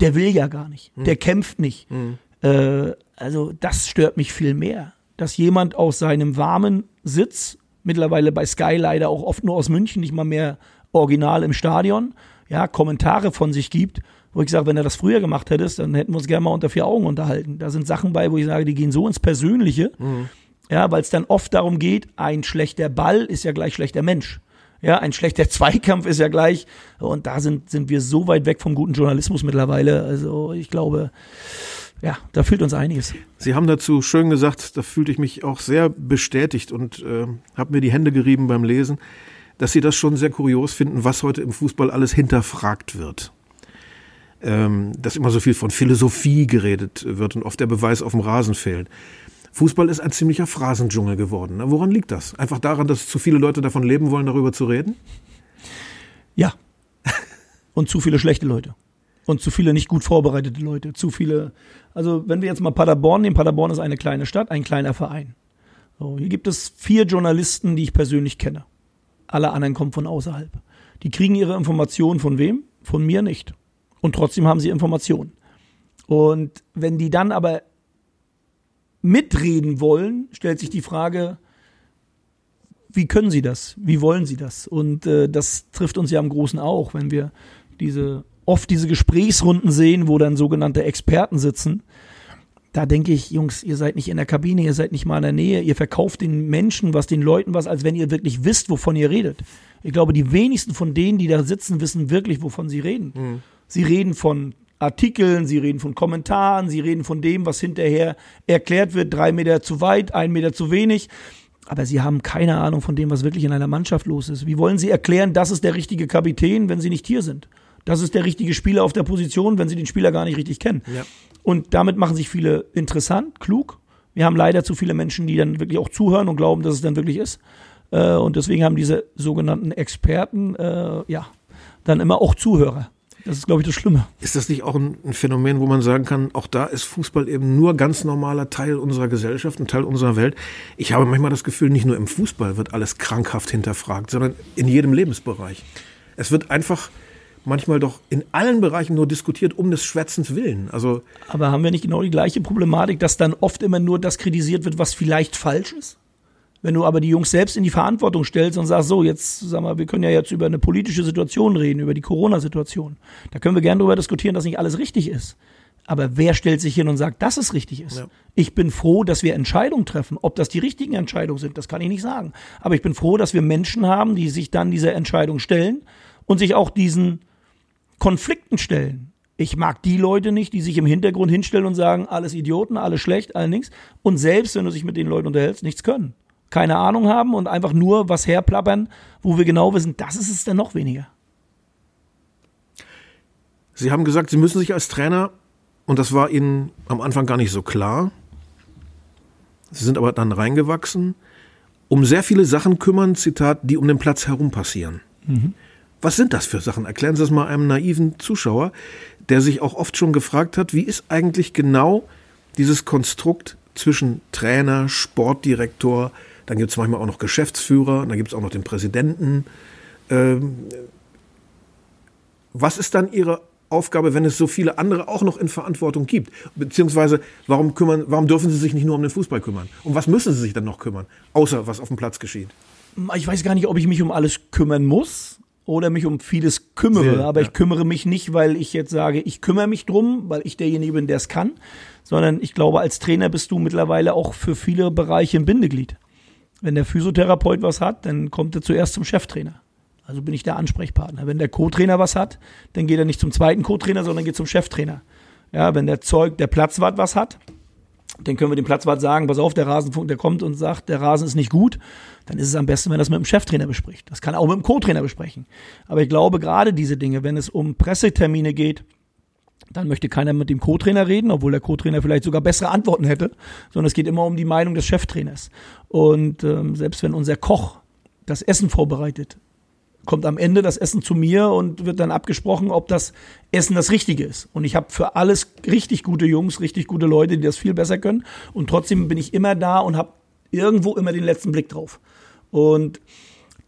Speaker 2: Der will ja gar nicht. Der kämpft nicht.
Speaker 1: Mhm.
Speaker 2: Äh, also das stört mich viel mehr. Dass jemand aus seinem warmen Sitz, mittlerweile bei Sky leider auch oft nur aus München, nicht mal mehr original im Stadion, ja, Kommentare von sich gibt, wo ich sage, wenn er das früher gemacht hättest, dann hätten wir uns gerne mal unter vier Augen unterhalten. Da sind Sachen bei, wo ich sage, die gehen so ins Persönliche,
Speaker 1: Mhm.
Speaker 2: ja, weil es dann oft darum geht, ein schlechter Ball ist ja gleich schlechter Mensch. Ja, ein schlechter *laughs* Zweikampf ist ja gleich. Und da sind, sind wir so weit weg vom guten Journalismus mittlerweile. Also ich glaube, ja, da fehlt uns einiges.
Speaker 1: Sie haben dazu schön gesagt, da fühlte ich mich auch sehr bestätigt und äh, habe mir die Hände gerieben beim Lesen, dass Sie das schon sehr kurios finden, was heute im Fußball alles hinterfragt wird. Ähm, dass immer so viel von Philosophie geredet wird und oft der Beweis auf dem Rasen fehlt. Fußball ist ein ziemlicher Phrasendschungel geworden. Ne? Woran liegt das? Einfach daran, dass zu viele Leute davon leben wollen, darüber zu reden?
Speaker 2: Ja. Und zu viele schlechte Leute. Und zu viele nicht gut vorbereitete Leute. Zu viele. Also, wenn wir jetzt mal Paderborn nehmen, Paderborn ist eine kleine Stadt, ein kleiner Verein. So, hier gibt es vier Journalisten, die ich persönlich kenne. Alle anderen kommen von außerhalb. Die kriegen ihre Informationen von wem? Von mir nicht. Und trotzdem haben sie Informationen. Und wenn die dann aber mitreden wollen, stellt sich die Frage, wie können sie das? Wie wollen sie das? Und äh, das trifft uns ja im Großen auch, wenn wir diese oft diese Gesprächsrunden sehen, wo dann sogenannte Experten sitzen. Da denke ich, Jungs, ihr seid nicht in der Kabine, ihr seid nicht mal in der Nähe, ihr verkauft den Menschen was, den Leuten was, als wenn ihr wirklich wisst, wovon ihr redet. Ich glaube, die wenigsten von denen, die da sitzen, wissen wirklich, wovon sie reden. Sie reden von Artikeln, sie reden von Kommentaren, sie reden von dem, was hinterher erklärt wird, drei Meter zu weit, ein Meter zu wenig. Aber sie haben keine Ahnung von dem, was wirklich in einer Mannschaft los ist. Wie wollen sie erklären, das ist der richtige Kapitän, wenn sie nicht hier sind? Das ist der richtige Spieler auf der Position, wenn sie den Spieler gar nicht richtig kennen.
Speaker 1: Ja.
Speaker 2: Und damit machen sich viele interessant, klug. Wir haben leider zu viele Menschen, die dann wirklich auch zuhören und glauben, dass es dann wirklich ist. Äh, und deswegen haben diese sogenannten Experten, äh, ja, dann immer auch Zuhörer. Das ist, glaube ich, das Schlimme.
Speaker 1: Ist das nicht auch ein, ein Phänomen, wo man sagen kann, auch da ist Fußball eben nur ganz normaler Teil unserer Gesellschaft, ein Teil unserer Welt? Ich habe manchmal das Gefühl, nicht nur im Fußball wird alles krankhaft hinterfragt, sondern in jedem Lebensbereich. Es wird einfach manchmal doch in allen Bereichen nur diskutiert um des Schwätzens willen. Also
Speaker 2: Aber haben wir nicht genau die gleiche Problematik, dass dann oft immer nur das kritisiert wird, was vielleicht falsch ist? Wenn du aber die Jungs selbst in die Verantwortung stellst und sagst, so, jetzt, sag mal, wir können ja jetzt über eine politische Situation reden, über die Corona-Situation. Da können wir gerne darüber diskutieren, dass nicht alles richtig ist. Aber wer stellt sich hin und sagt, dass es richtig ist?
Speaker 1: Ja.
Speaker 2: Ich bin froh, dass wir Entscheidungen treffen. Ob das die richtigen Entscheidungen sind, das kann ich nicht sagen. Aber ich bin froh, dass wir Menschen haben, die sich dann dieser Entscheidung stellen und sich auch diesen Konflikten stellen. Ich mag die Leute nicht, die sich im Hintergrund hinstellen und sagen, alles Idioten, alles schlecht, alles nichts. Und selbst, wenn du dich mit den Leuten unterhältst, nichts können. Keine Ahnung haben und einfach nur was herplappern, wo wir genau wissen, das ist es dann noch weniger.
Speaker 1: Sie haben gesagt, Sie müssen sich als Trainer und das war Ihnen am Anfang gar nicht so klar. Sie sind aber dann reingewachsen, um sehr viele Sachen kümmern, Zitat, die um den Platz herum passieren. Mhm. Was sind das für Sachen? Erklären Sie das mal einem naiven Zuschauer, der sich auch oft schon gefragt hat, wie ist eigentlich genau dieses Konstrukt zwischen Trainer, Sportdirektor, dann gibt es manchmal auch noch Geschäftsführer, dann gibt es auch noch den Präsidenten. Ähm, was ist dann Ihre Aufgabe, wenn es so viele andere auch noch in Verantwortung gibt? Beziehungsweise, warum, kümmern, warum dürfen Sie sich nicht nur um den Fußball kümmern? Um was müssen Sie sich dann noch kümmern, außer was auf dem Platz geschieht?
Speaker 2: Ich weiß gar nicht, ob ich mich um alles kümmern muss oder mich um vieles kümmere, Sehr, aber ja. ich kümmere mich nicht, weil ich jetzt sage, ich kümmere mich drum, weil ich derjenige bin, der es kann, sondern ich glaube, als Trainer bist du mittlerweile auch für viele Bereiche ein Bindeglied. Wenn der Physiotherapeut was hat, dann kommt er zuerst zum Cheftrainer. Also bin ich der Ansprechpartner. Wenn der Co-Trainer was hat, dann geht er nicht zum zweiten Co-Trainer, sondern geht zum Cheftrainer. Ja, wenn der Zeug, der Platzwart was hat, dann können wir dem Platzwart sagen, pass auf, der Rasenfunk, der kommt und sagt, der Rasen ist nicht gut, dann ist es am besten, wenn er das mit dem Cheftrainer bespricht. Das kann er auch mit dem Co-Trainer besprechen. Aber ich glaube, gerade diese Dinge, wenn es um Pressetermine geht, dann möchte keiner mit dem Co-Trainer reden, obwohl der Co-Trainer vielleicht sogar bessere Antworten hätte, sondern es geht immer um die Meinung des Cheftrainers. Und ähm, selbst wenn unser Koch das Essen vorbereitet, kommt am Ende das Essen zu mir und wird dann abgesprochen, ob das Essen das Richtige ist. Und ich habe für alles richtig gute Jungs, richtig gute Leute, die das viel besser können. Und trotzdem bin ich immer da und habe irgendwo immer den letzten Blick drauf. Und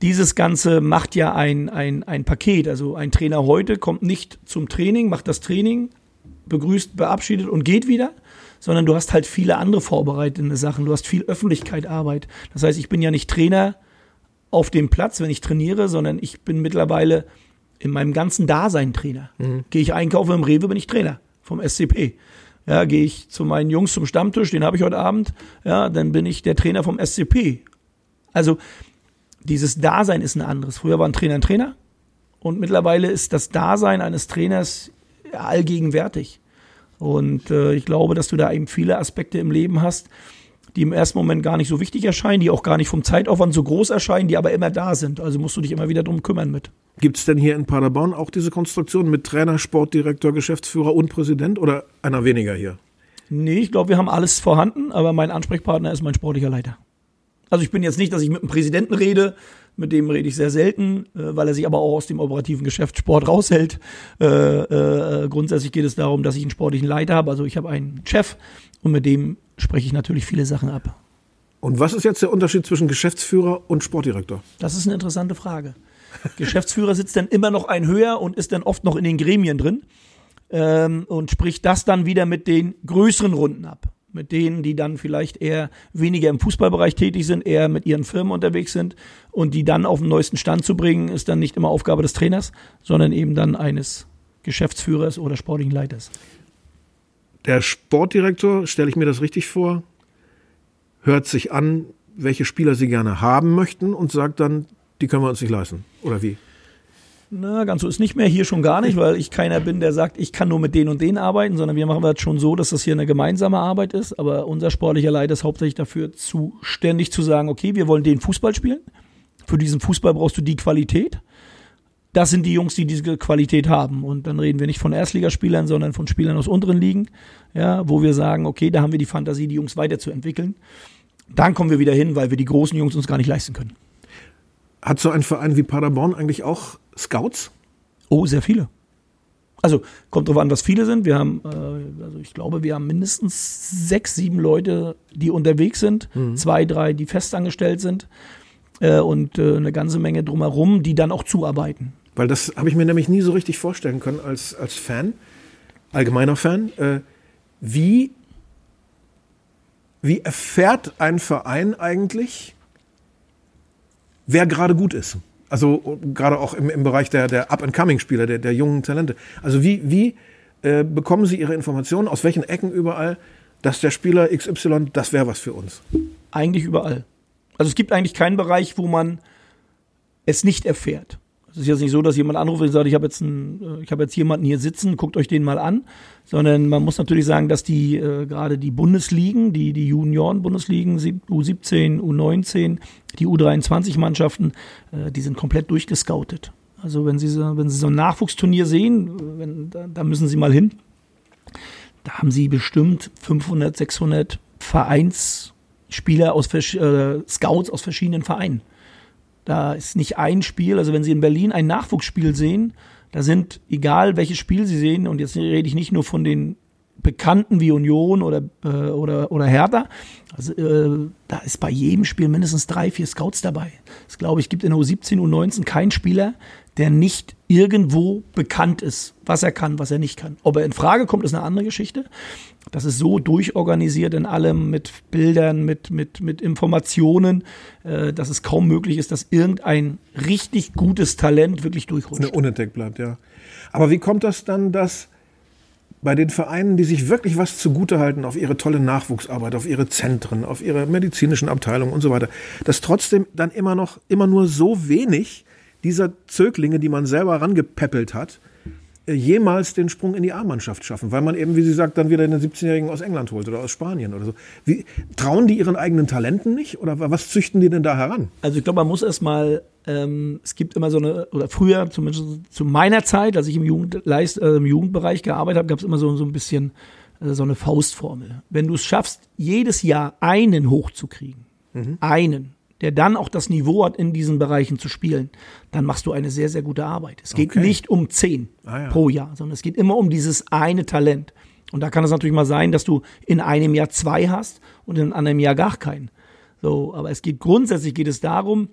Speaker 2: dieses Ganze macht ja ein, ein, ein Paket. Also ein Trainer heute kommt nicht zum Training, macht das Training, begrüßt, beabschiedet und geht wieder, sondern du hast halt viele andere vorbereitende Sachen. Du hast viel Öffentlichkeit, Arbeit. Das heißt, ich bin ja nicht Trainer auf dem Platz, wenn ich trainiere, sondern ich bin mittlerweile in meinem ganzen Dasein Trainer. Mhm. Gehe ich einkaufen im Rewe, bin ich Trainer vom SCP. Ja, gehe ich zu meinen Jungs zum Stammtisch, den habe ich heute Abend, ja, dann bin ich der Trainer vom SCP. Also dieses Dasein ist ein anderes. Früher war ein Trainer ein Trainer und mittlerweile ist das Dasein eines Trainers allgegenwärtig. Und äh, ich glaube, dass du da eben viele Aspekte im Leben hast, die im ersten Moment gar nicht so wichtig erscheinen, die auch gar nicht vom Zeitaufwand so groß erscheinen, die aber immer da sind. Also musst du dich immer wieder drum kümmern mit.
Speaker 1: Gibt es denn hier in Paderborn auch diese Konstruktion mit Trainer, Sportdirektor, Geschäftsführer und Präsident oder einer weniger hier?
Speaker 2: Nee, ich glaube, wir haben alles vorhanden, aber mein Ansprechpartner ist mein sportlicher Leiter. Also ich bin jetzt nicht, dass ich mit dem Präsidenten rede, mit dem rede ich sehr selten, äh, weil er sich aber auch aus dem operativen Geschäft Sport raushält. Äh, äh, grundsätzlich geht es darum, dass ich einen sportlichen Leiter habe. Also ich habe einen Chef und mit dem spreche ich natürlich viele Sachen ab.
Speaker 1: Und was ist jetzt der Unterschied zwischen Geschäftsführer und Sportdirektor?
Speaker 2: Das ist eine interessante Frage. Geschäftsführer sitzt dann immer noch ein höher und ist dann oft noch in den Gremien drin ähm, und spricht das dann wieder mit den größeren Runden ab. Mit denen, die dann vielleicht eher weniger im Fußballbereich tätig sind, eher mit ihren Firmen unterwegs sind und die dann auf den neuesten Stand zu bringen, ist dann nicht immer Aufgabe des Trainers, sondern eben dann eines Geschäftsführers oder sportlichen Leiters.
Speaker 1: Der Sportdirektor, stelle ich mir das richtig vor, hört sich an, welche Spieler sie gerne haben möchten und sagt dann, die können wir uns nicht leisten. Oder wie?
Speaker 2: Na, ganz so ist nicht mehr, hier schon gar nicht, weil ich keiner bin, der sagt, ich kann nur mit denen und denen arbeiten, sondern wir machen das schon so, dass das hier eine gemeinsame Arbeit ist. Aber unser sportlicher Leiter ist hauptsächlich dafür zuständig zu sagen, okay, wir wollen den Fußball spielen. Für diesen Fußball brauchst du die Qualität das sind die Jungs, die diese Qualität haben. Und dann reden wir nicht von Erstligaspielern, sondern von Spielern aus unteren Ligen, ja, wo wir sagen, okay, da haben wir die Fantasie, die Jungs weiterzuentwickeln. Dann kommen wir wieder hin, weil wir die großen Jungs uns gar nicht leisten können.
Speaker 1: Hat so ein Verein wie Paderborn eigentlich auch Scouts?
Speaker 2: Oh, sehr viele. Also kommt drauf an, was viele sind. Wir haben, äh, also ich glaube, wir haben mindestens sechs, sieben Leute, die unterwegs sind, mhm. zwei, drei, die festangestellt sind äh, und äh, eine ganze Menge drumherum, die dann auch zuarbeiten.
Speaker 1: Weil das habe ich mir nämlich nie so richtig vorstellen können als, als Fan, allgemeiner Fan. Äh, wie, wie erfährt ein Verein eigentlich, wer gerade gut ist? Also gerade auch im, im Bereich der, der Up-and-Coming-Spieler, der, der jungen Talente. Also wie, wie äh, bekommen Sie Ihre Informationen, aus welchen Ecken überall, dass der Spieler XY, das wäre was für uns?
Speaker 2: Eigentlich überall. Also es gibt eigentlich keinen Bereich, wo man es nicht erfährt. Es ist jetzt nicht so, dass jemand anruft und sagt, ich habe jetzt, äh, habe jetzt jemanden hier sitzen, guckt euch den mal an, sondern man muss natürlich sagen, dass die äh, gerade die Bundesligen, die die Junioren-Bundesligen, U17, U19, die U23-Mannschaften, äh, die sind komplett durchgescoutet. Also wenn Sie so, wenn Sie so ein Nachwuchsturnier sehen, wenn, da, da müssen Sie mal hin. da haben sie bestimmt 500, 600 Vereinsspieler aus äh, Scouts aus verschiedenen Vereinen. Da ist nicht ein Spiel, also wenn Sie in Berlin ein Nachwuchsspiel sehen, da sind, egal welches Spiel Sie sehen, und jetzt rede ich nicht nur von den Bekannten wie Union oder, äh, oder, oder Hertha, also, äh, da ist bei jedem Spiel mindestens drei, vier Scouts dabei. Es glaube ich, gibt in der U17, U19 keinen Spieler, der nicht irgendwo bekannt ist, was er kann, was er nicht kann. Ob er in Frage kommt, ist eine andere Geschichte. Das ist so durchorganisiert in allem mit Bildern, mit, mit, mit Informationen, äh, dass es kaum möglich ist, dass irgendein richtig gutes Talent wirklich durchrutscht.
Speaker 1: Unentdeckt bleibt, ja. Aber wie kommt das dann, dass bei den Vereinen, die sich wirklich was zugutehalten auf ihre tolle Nachwuchsarbeit, auf ihre Zentren, auf ihre medizinischen Abteilungen und so weiter, dass trotzdem dann immer noch, immer nur so wenig dieser Zöglinge, die man selber rangepäppelt hat, äh, jemals den Sprung in die A-Mannschaft schaffen, weil man eben, wie sie sagt, dann wieder den 17-Jährigen aus England holt oder aus Spanien oder so. Wie, trauen die ihren eigenen Talenten nicht oder was züchten die denn da heran?
Speaker 2: Also ich glaube, man muss erstmal ähm, es gibt immer so eine, oder früher, zumindest zu meiner Zeit, als ich im, Jugendleist, äh, im Jugendbereich gearbeitet habe, gab es immer so, so ein bisschen äh, so eine Faustformel. Wenn du es schaffst, jedes Jahr einen hochzukriegen, mhm. einen, der dann auch das Niveau hat, in diesen Bereichen zu spielen, dann machst du eine sehr, sehr gute Arbeit. Es geht okay. nicht um zehn ah, ja. pro Jahr, sondern es geht immer um dieses eine Talent. Und da kann es natürlich mal sein, dass du in einem Jahr zwei hast und in einem Jahr gar keinen. So, aber es geht grundsätzlich geht es darum,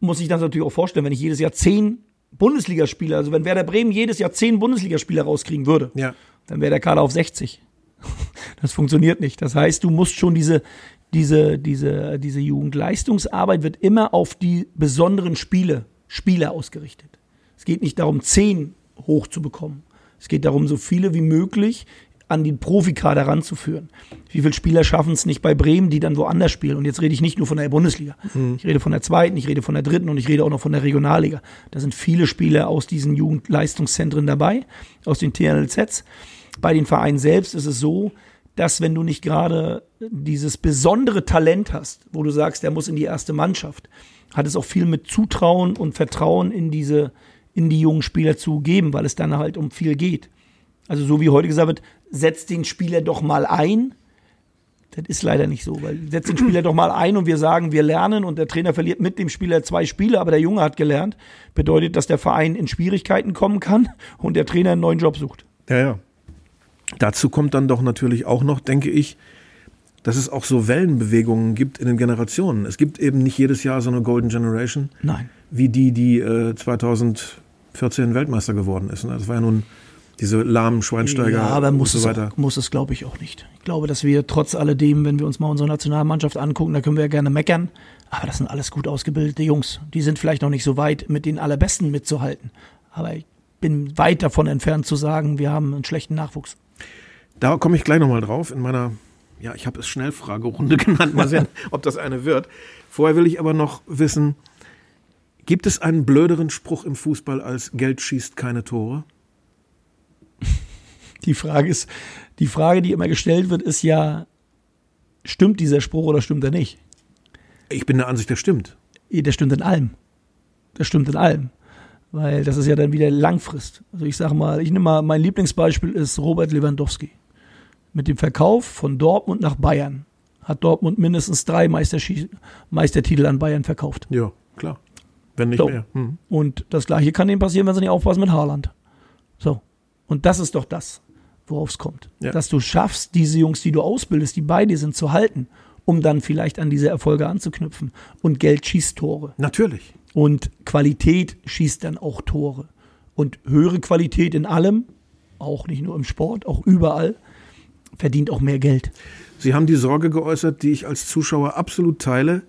Speaker 2: muss ich das natürlich auch vorstellen, wenn ich jedes Jahr zehn Bundesligaspieler, also wenn Werder Bremen jedes Jahr zehn Bundesligaspieler rauskriegen würde, ja. dann wäre der Kader auf 60. *laughs* Das funktioniert nicht. Das heißt, du musst schon diese, diese, diese, diese Jugendleistungsarbeit wird immer auf die besonderen Spiele, Spiele ausgerichtet. Es geht nicht darum, zehn hochzubekommen. Es geht darum, so viele wie möglich an den Profikader ranzuführen. Wie viele Spieler schaffen es nicht bei Bremen, die dann woanders spielen? Und jetzt rede ich nicht nur von der Bundesliga. Mhm. Ich rede von der zweiten, ich rede von der dritten und ich rede auch noch von der Regionalliga. Da sind viele Spieler aus diesen Jugendleistungszentren dabei, aus den TNLZs. Bei den Vereinen selbst ist es so, dass wenn du nicht gerade dieses besondere Talent hast, wo du sagst, der muss in die erste Mannschaft, hat es auch viel mit Zutrauen und Vertrauen in diese, in die jungen Spieler zu geben, weil es dann halt um viel geht. Also so wie heute gesagt wird, setzt den Spieler doch mal ein. Das ist leider nicht so, weil setzt den Spieler doch mal ein und wir sagen, wir lernen und der Trainer verliert mit dem Spieler zwei Spiele, aber der Junge hat gelernt, bedeutet, dass der Verein in Schwierigkeiten kommen kann und der Trainer einen neuen Job sucht.
Speaker 1: Ja, ja. Dazu kommt dann doch natürlich auch noch, denke ich, dass es auch so Wellenbewegungen gibt in den Generationen. Es gibt eben nicht jedes Jahr so eine Golden Generation.
Speaker 2: Nein.
Speaker 1: Wie die, die äh, 2014 Weltmeister geworden ist. Das war ja nun diese lahmen Schweinsteiger
Speaker 2: ja, aber muss und so weiter. Es muss es, glaube ich, auch nicht. Ich glaube, dass wir trotz alledem, wenn wir uns mal unsere Nationalmannschaft angucken, da können wir ja gerne meckern, aber das sind alles gut ausgebildete Jungs. Die sind vielleicht noch nicht so weit, mit den Allerbesten mitzuhalten. Aber ich bin weit davon entfernt zu sagen, wir haben einen schlechten Nachwuchs.
Speaker 1: Da komme ich gleich nochmal drauf in meiner, ja, ich habe es Schnellfragerunde *laughs* genannt. Mal sehen, ob das eine wird. Vorher will ich aber noch wissen, gibt es einen blöderen Spruch im Fußball als Geld schießt keine Tore?
Speaker 2: Die Frage ist, die Frage, die immer gestellt wird, ist ja, stimmt dieser Spruch oder stimmt er nicht?
Speaker 1: Ich bin der Ansicht, der stimmt.
Speaker 2: Der stimmt in allem. Der stimmt in allem. Weil das ist ja dann wieder Langfrist. Also ich sage mal, ich nehme mal, mein Lieblingsbeispiel ist Robert Lewandowski. Mit dem Verkauf von Dortmund nach Bayern hat Dortmund mindestens drei Meistertitel an Bayern verkauft.
Speaker 1: Ja, klar. Wenn nicht so. mehr.
Speaker 2: Hm. Und das gleiche kann ihnen passieren, wenn sie nicht aufpassen mit Haaland. So. Und das ist doch das, worauf es kommt. Ja. Dass du schaffst, diese Jungs, die du ausbildest, die bei dir sind, zu halten, um dann vielleicht an diese Erfolge anzuknüpfen. Und Geld schießt Tore.
Speaker 1: Natürlich.
Speaker 2: Und Qualität schießt dann auch Tore. Und höhere Qualität in allem, auch nicht nur im Sport, auch überall, verdient auch mehr Geld.
Speaker 1: Sie haben die Sorge geäußert, die ich als Zuschauer absolut teile,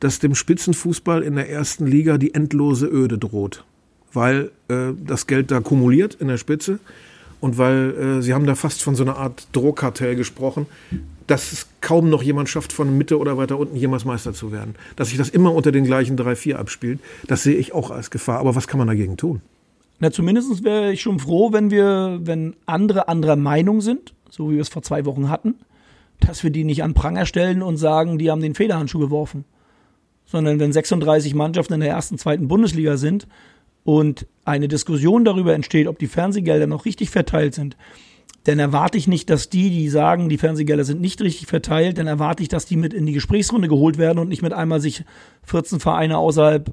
Speaker 1: dass dem Spitzenfußball in der ersten Liga die endlose Öde droht weil äh, das Geld da kumuliert in der Spitze und weil äh, Sie haben da fast von so einer Art Drohkartell gesprochen, dass es kaum noch jemand schafft, von Mitte oder weiter unten jemals Meister zu werden. Dass sich das immer unter den gleichen drei, vier abspielt, das sehe ich auch als Gefahr. Aber was kann man dagegen tun?
Speaker 2: Na, zumindest wäre ich schon froh, wenn wir, wenn andere anderer Meinung sind, so wie wir es vor zwei Wochen hatten, dass wir die nicht an Pranger stellen und sagen, die haben den Federhandschuh geworfen. Sondern wenn 36 Mannschaften in der ersten, zweiten Bundesliga sind und eine Diskussion darüber entsteht, ob die Fernsehgelder noch richtig verteilt sind, dann erwarte ich nicht, dass die, die sagen, die Fernsehgelder sind nicht richtig verteilt, dann erwarte ich, dass die mit in die Gesprächsrunde geholt werden und nicht mit einmal sich 14 Vereine außerhalb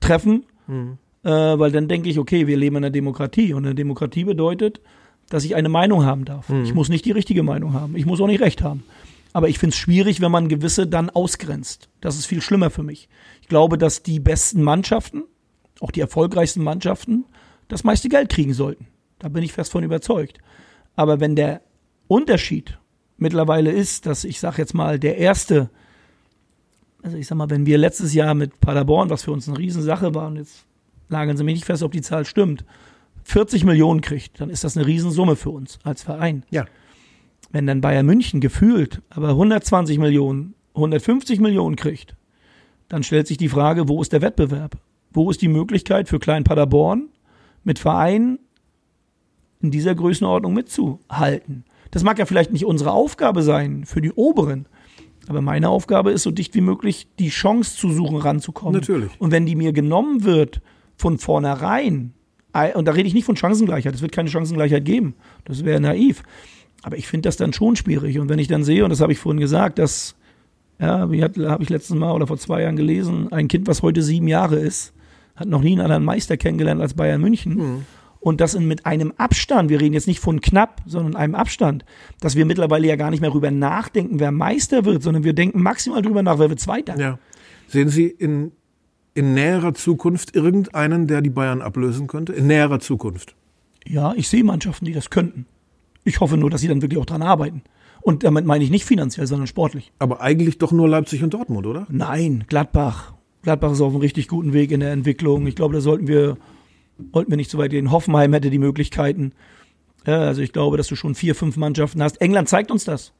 Speaker 2: treffen. Mhm. Äh, weil dann denke ich, okay, wir leben in einer Demokratie und eine Demokratie bedeutet, dass ich eine Meinung haben darf. Mhm. Ich muss nicht die richtige Meinung haben. Ich muss auch nicht recht haben. Aber ich finde es schwierig, wenn man gewisse dann ausgrenzt. Das ist viel schlimmer für mich. Ich glaube, dass die besten Mannschaften, auch die erfolgreichsten Mannschaften, das meiste Geld kriegen sollten. Da bin ich fest von überzeugt. Aber wenn der Unterschied mittlerweile ist, dass ich sage jetzt mal, der erste, also ich sag mal, wenn wir letztes Jahr mit Paderborn, was für uns eine Riesensache war, und jetzt lagern Sie mich nicht fest, ob die Zahl stimmt, 40 Millionen kriegt, dann ist das eine Riesensumme für uns als Verein.
Speaker 1: Ja.
Speaker 2: Wenn dann Bayern München gefühlt aber 120 Millionen, 150 Millionen kriegt, dann stellt sich die Frage, wo ist der Wettbewerb? Wo ist die Möglichkeit für Klein Paderborn mit Vereinen in dieser Größenordnung mitzuhalten? Das mag ja vielleicht nicht unsere Aufgabe sein für die Oberen, aber meine Aufgabe ist, so dicht wie möglich die Chance zu suchen, ranzukommen.
Speaker 1: Natürlich.
Speaker 2: Und wenn die mir genommen wird von vornherein, und da rede ich nicht von Chancengleichheit, es wird keine Chancengleichheit geben, das wäre naiv. Aber ich finde das dann schon schwierig. Und wenn ich dann sehe, und das habe ich vorhin gesagt, dass, ja, wie habe ich letztes Mal oder vor zwei Jahren gelesen, ein Kind, was heute sieben Jahre ist, hat noch nie einen anderen Meister kennengelernt als Bayern München. Mhm. Und das in, mit einem Abstand, wir reden jetzt nicht von knapp, sondern einem Abstand, dass wir mittlerweile ja gar nicht mehr darüber nachdenken, wer Meister wird, sondern wir denken maximal darüber nach, wer wird Zweiter.
Speaker 1: Ja. Sehen Sie in, in näherer Zukunft irgendeinen, der die Bayern ablösen könnte? In näherer Zukunft?
Speaker 2: Ja, ich sehe Mannschaften, die das könnten. Ich hoffe nur, dass sie dann wirklich auch dran arbeiten. Und damit meine ich nicht finanziell, sondern sportlich.
Speaker 1: Aber eigentlich doch nur Leipzig und Dortmund, oder?
Speaker 2: Nein, Gladbach. Gladbach ist auf einem richtig guten Weg in der Entwicklung. Ich glaube, da sollten wir, wollten wir nicht so weit gehen. Hoffenheim hätte die Möglichkeiten. Ja, also ich glaube, dass du schon vier, fünf Mannschaften hast. England zeigt uns das.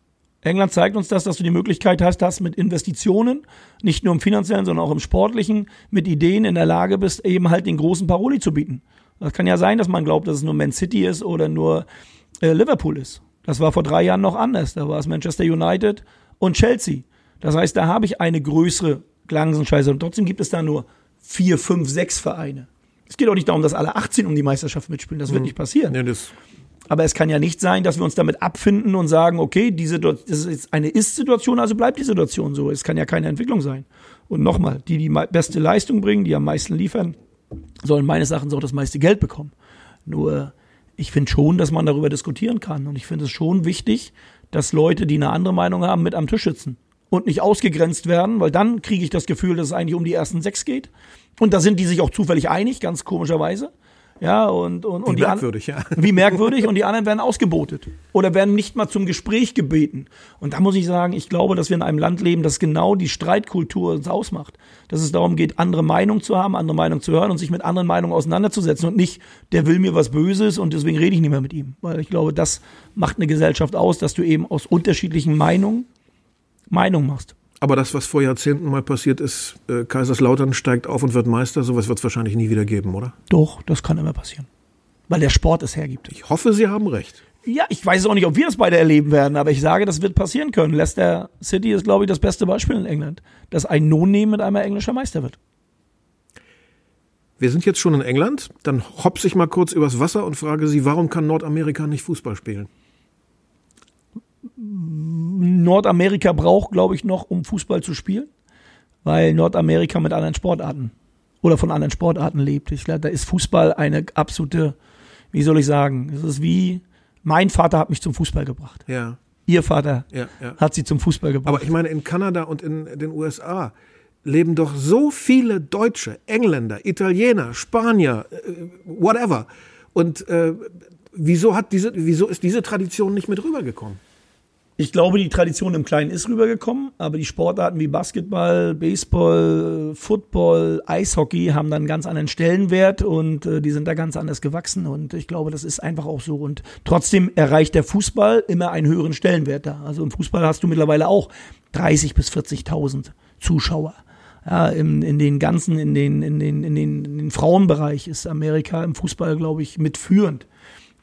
Speaker 2: England zeigt uns das, dass du die Möglichkeit hast, dass mit Investitionen, nicht nur im finanziellen, sondern auch im sportlichen, mit Ideen in der Lage bist, eben halt den großen Paroli zu bieten. Das kann ja sein, dass man glaubt, dass es nur Man City ist oder nur äh, Liverpool ist. Das war vor drei Jahren noch anders. Da war es Manchester United und Chelsea. Das heißt, da habe ich eine größere Glansenscheiße. Und trotzdem gibt es da nur vier, fünf, sechs Vereine. Es geht auch nicht darum, dass alle 18 um die Meisterschaft mitspielen. Das wird mhm. nicht passieren. Ja, aber es kann ja nicht sein, dass wir uns damit abfinden und sagen, okay, diese, das ist eine Ist-Situation, also bleibt die Situation so. Es kann ja keine Entwicklung sein. Und nochmal, die die beste Leistung bringen, die am meisten liefern, sollen meines Erachtens auch das meiste Geld bekommen. Nur ich finde schon, dass man darüber diskutieren kann. Und ich finde es schon wichtig, dass Leute, die eine andere Meinung haben, mit am Tisch sitzen und nicht ausgegrenzt werden, weil dann kriege ich das Gefühl, dass es eigentlich um die ersten sechs geht. Und da sind die sich auch zufällig einig, ganz komischerweise. Ja, und, und, und
Speaker 1: wie merkwürdig, ja. *laughs*
Speaker 2: Wie merkwürdig und die anderen werden ausgebotet oder werden nicht mal zum Gespräch gebeten. Und da muss ich sagen, ich glaube, dass wir in einem Land leben, das genau die Streitkultur uns ausmacht. Dass es darum geht, andere Meinungen zu haben, andere Meinungen zu hören und sich mit anderen Meinungen auseinanderzusetzen und nicht, der will mir was Böses und deswegen rede ich nicht mehr mit ihm. Weil ich glaube, das macht eine Gesellschaft aus, dass du eben aus unterschiedlichen Meinungen Meinung machst.
Speaker 1: Aber das, was vor Jahrzehnten mal passiert ist, äh, Kaiserslautern steigt auf und wird Meister, sowas wird es wahrscheinlich nie wieder geben, oder?
Speaker 2: Doch, das kann immer passieren. Weil der Sport es hergibt.
Speaker 1: Ich hoffe, Sie haben recht.
Speaker 2: Ja, ich weiß auch nicht, ob wir das beide erleben werden, aber ich sage, das wird passieren können. Leicester City ist, glaube ich, das beste Beispiel in England, dass ein No-Name mit einmal englischer Meister wird.
Speaker 1: Wir sind jetzt schon in England, dann hopse ich mal kurz übers Wasser und frage Sie, warum kann Nordamerika nicht Fußball spielen?
Speaker 2: Nordamerika braucht, glaube ich, noch, um Fußball zu spielen, weil Nordamerika mit anderen Sportarten oder von anderen Sportarten lebt. Ich glaube, da ist Fußball eine absolute, wie soll ich sagen, es ist wie, mein Vater hat mich zum Fußball gebracht.
Speaker 1: Ja.
Speaker 2: Ihr Vater
Speaker 1: ja, ja.
Speaker 2: hat sie zum Fußball gebracht.
Speaker 1: Aber ich meine, in Kanada und in den USA leben doch so viele Deutsche, Engländer, Italiener, Spanier, äh, whatever. Und äh, wieso, hat diese, wieso ist diese Tradition nicht mit rübergekommen?
Speaker 2: Ich glaube, die Tradition im Kleinen ist rübergekommen, aber die Sportarten wie Basketball, Baseball, Football, Eishockey haben dann einen ganz anderen Stellenwert und äh, die sind da ganz anders gewachsen und ich glaube, das ist einfach auch so. Und trotzdem erreicht der Fußball immer einen höheren Stellenwert da. Also im Fußball hast du mittlerweile auch 30 bis 40.000 Zuschauer. Ja, in, in den ganzen, in den, in den, in den, in den Frauenbereich ist Amerika im Fußball, glaube ich, mitführend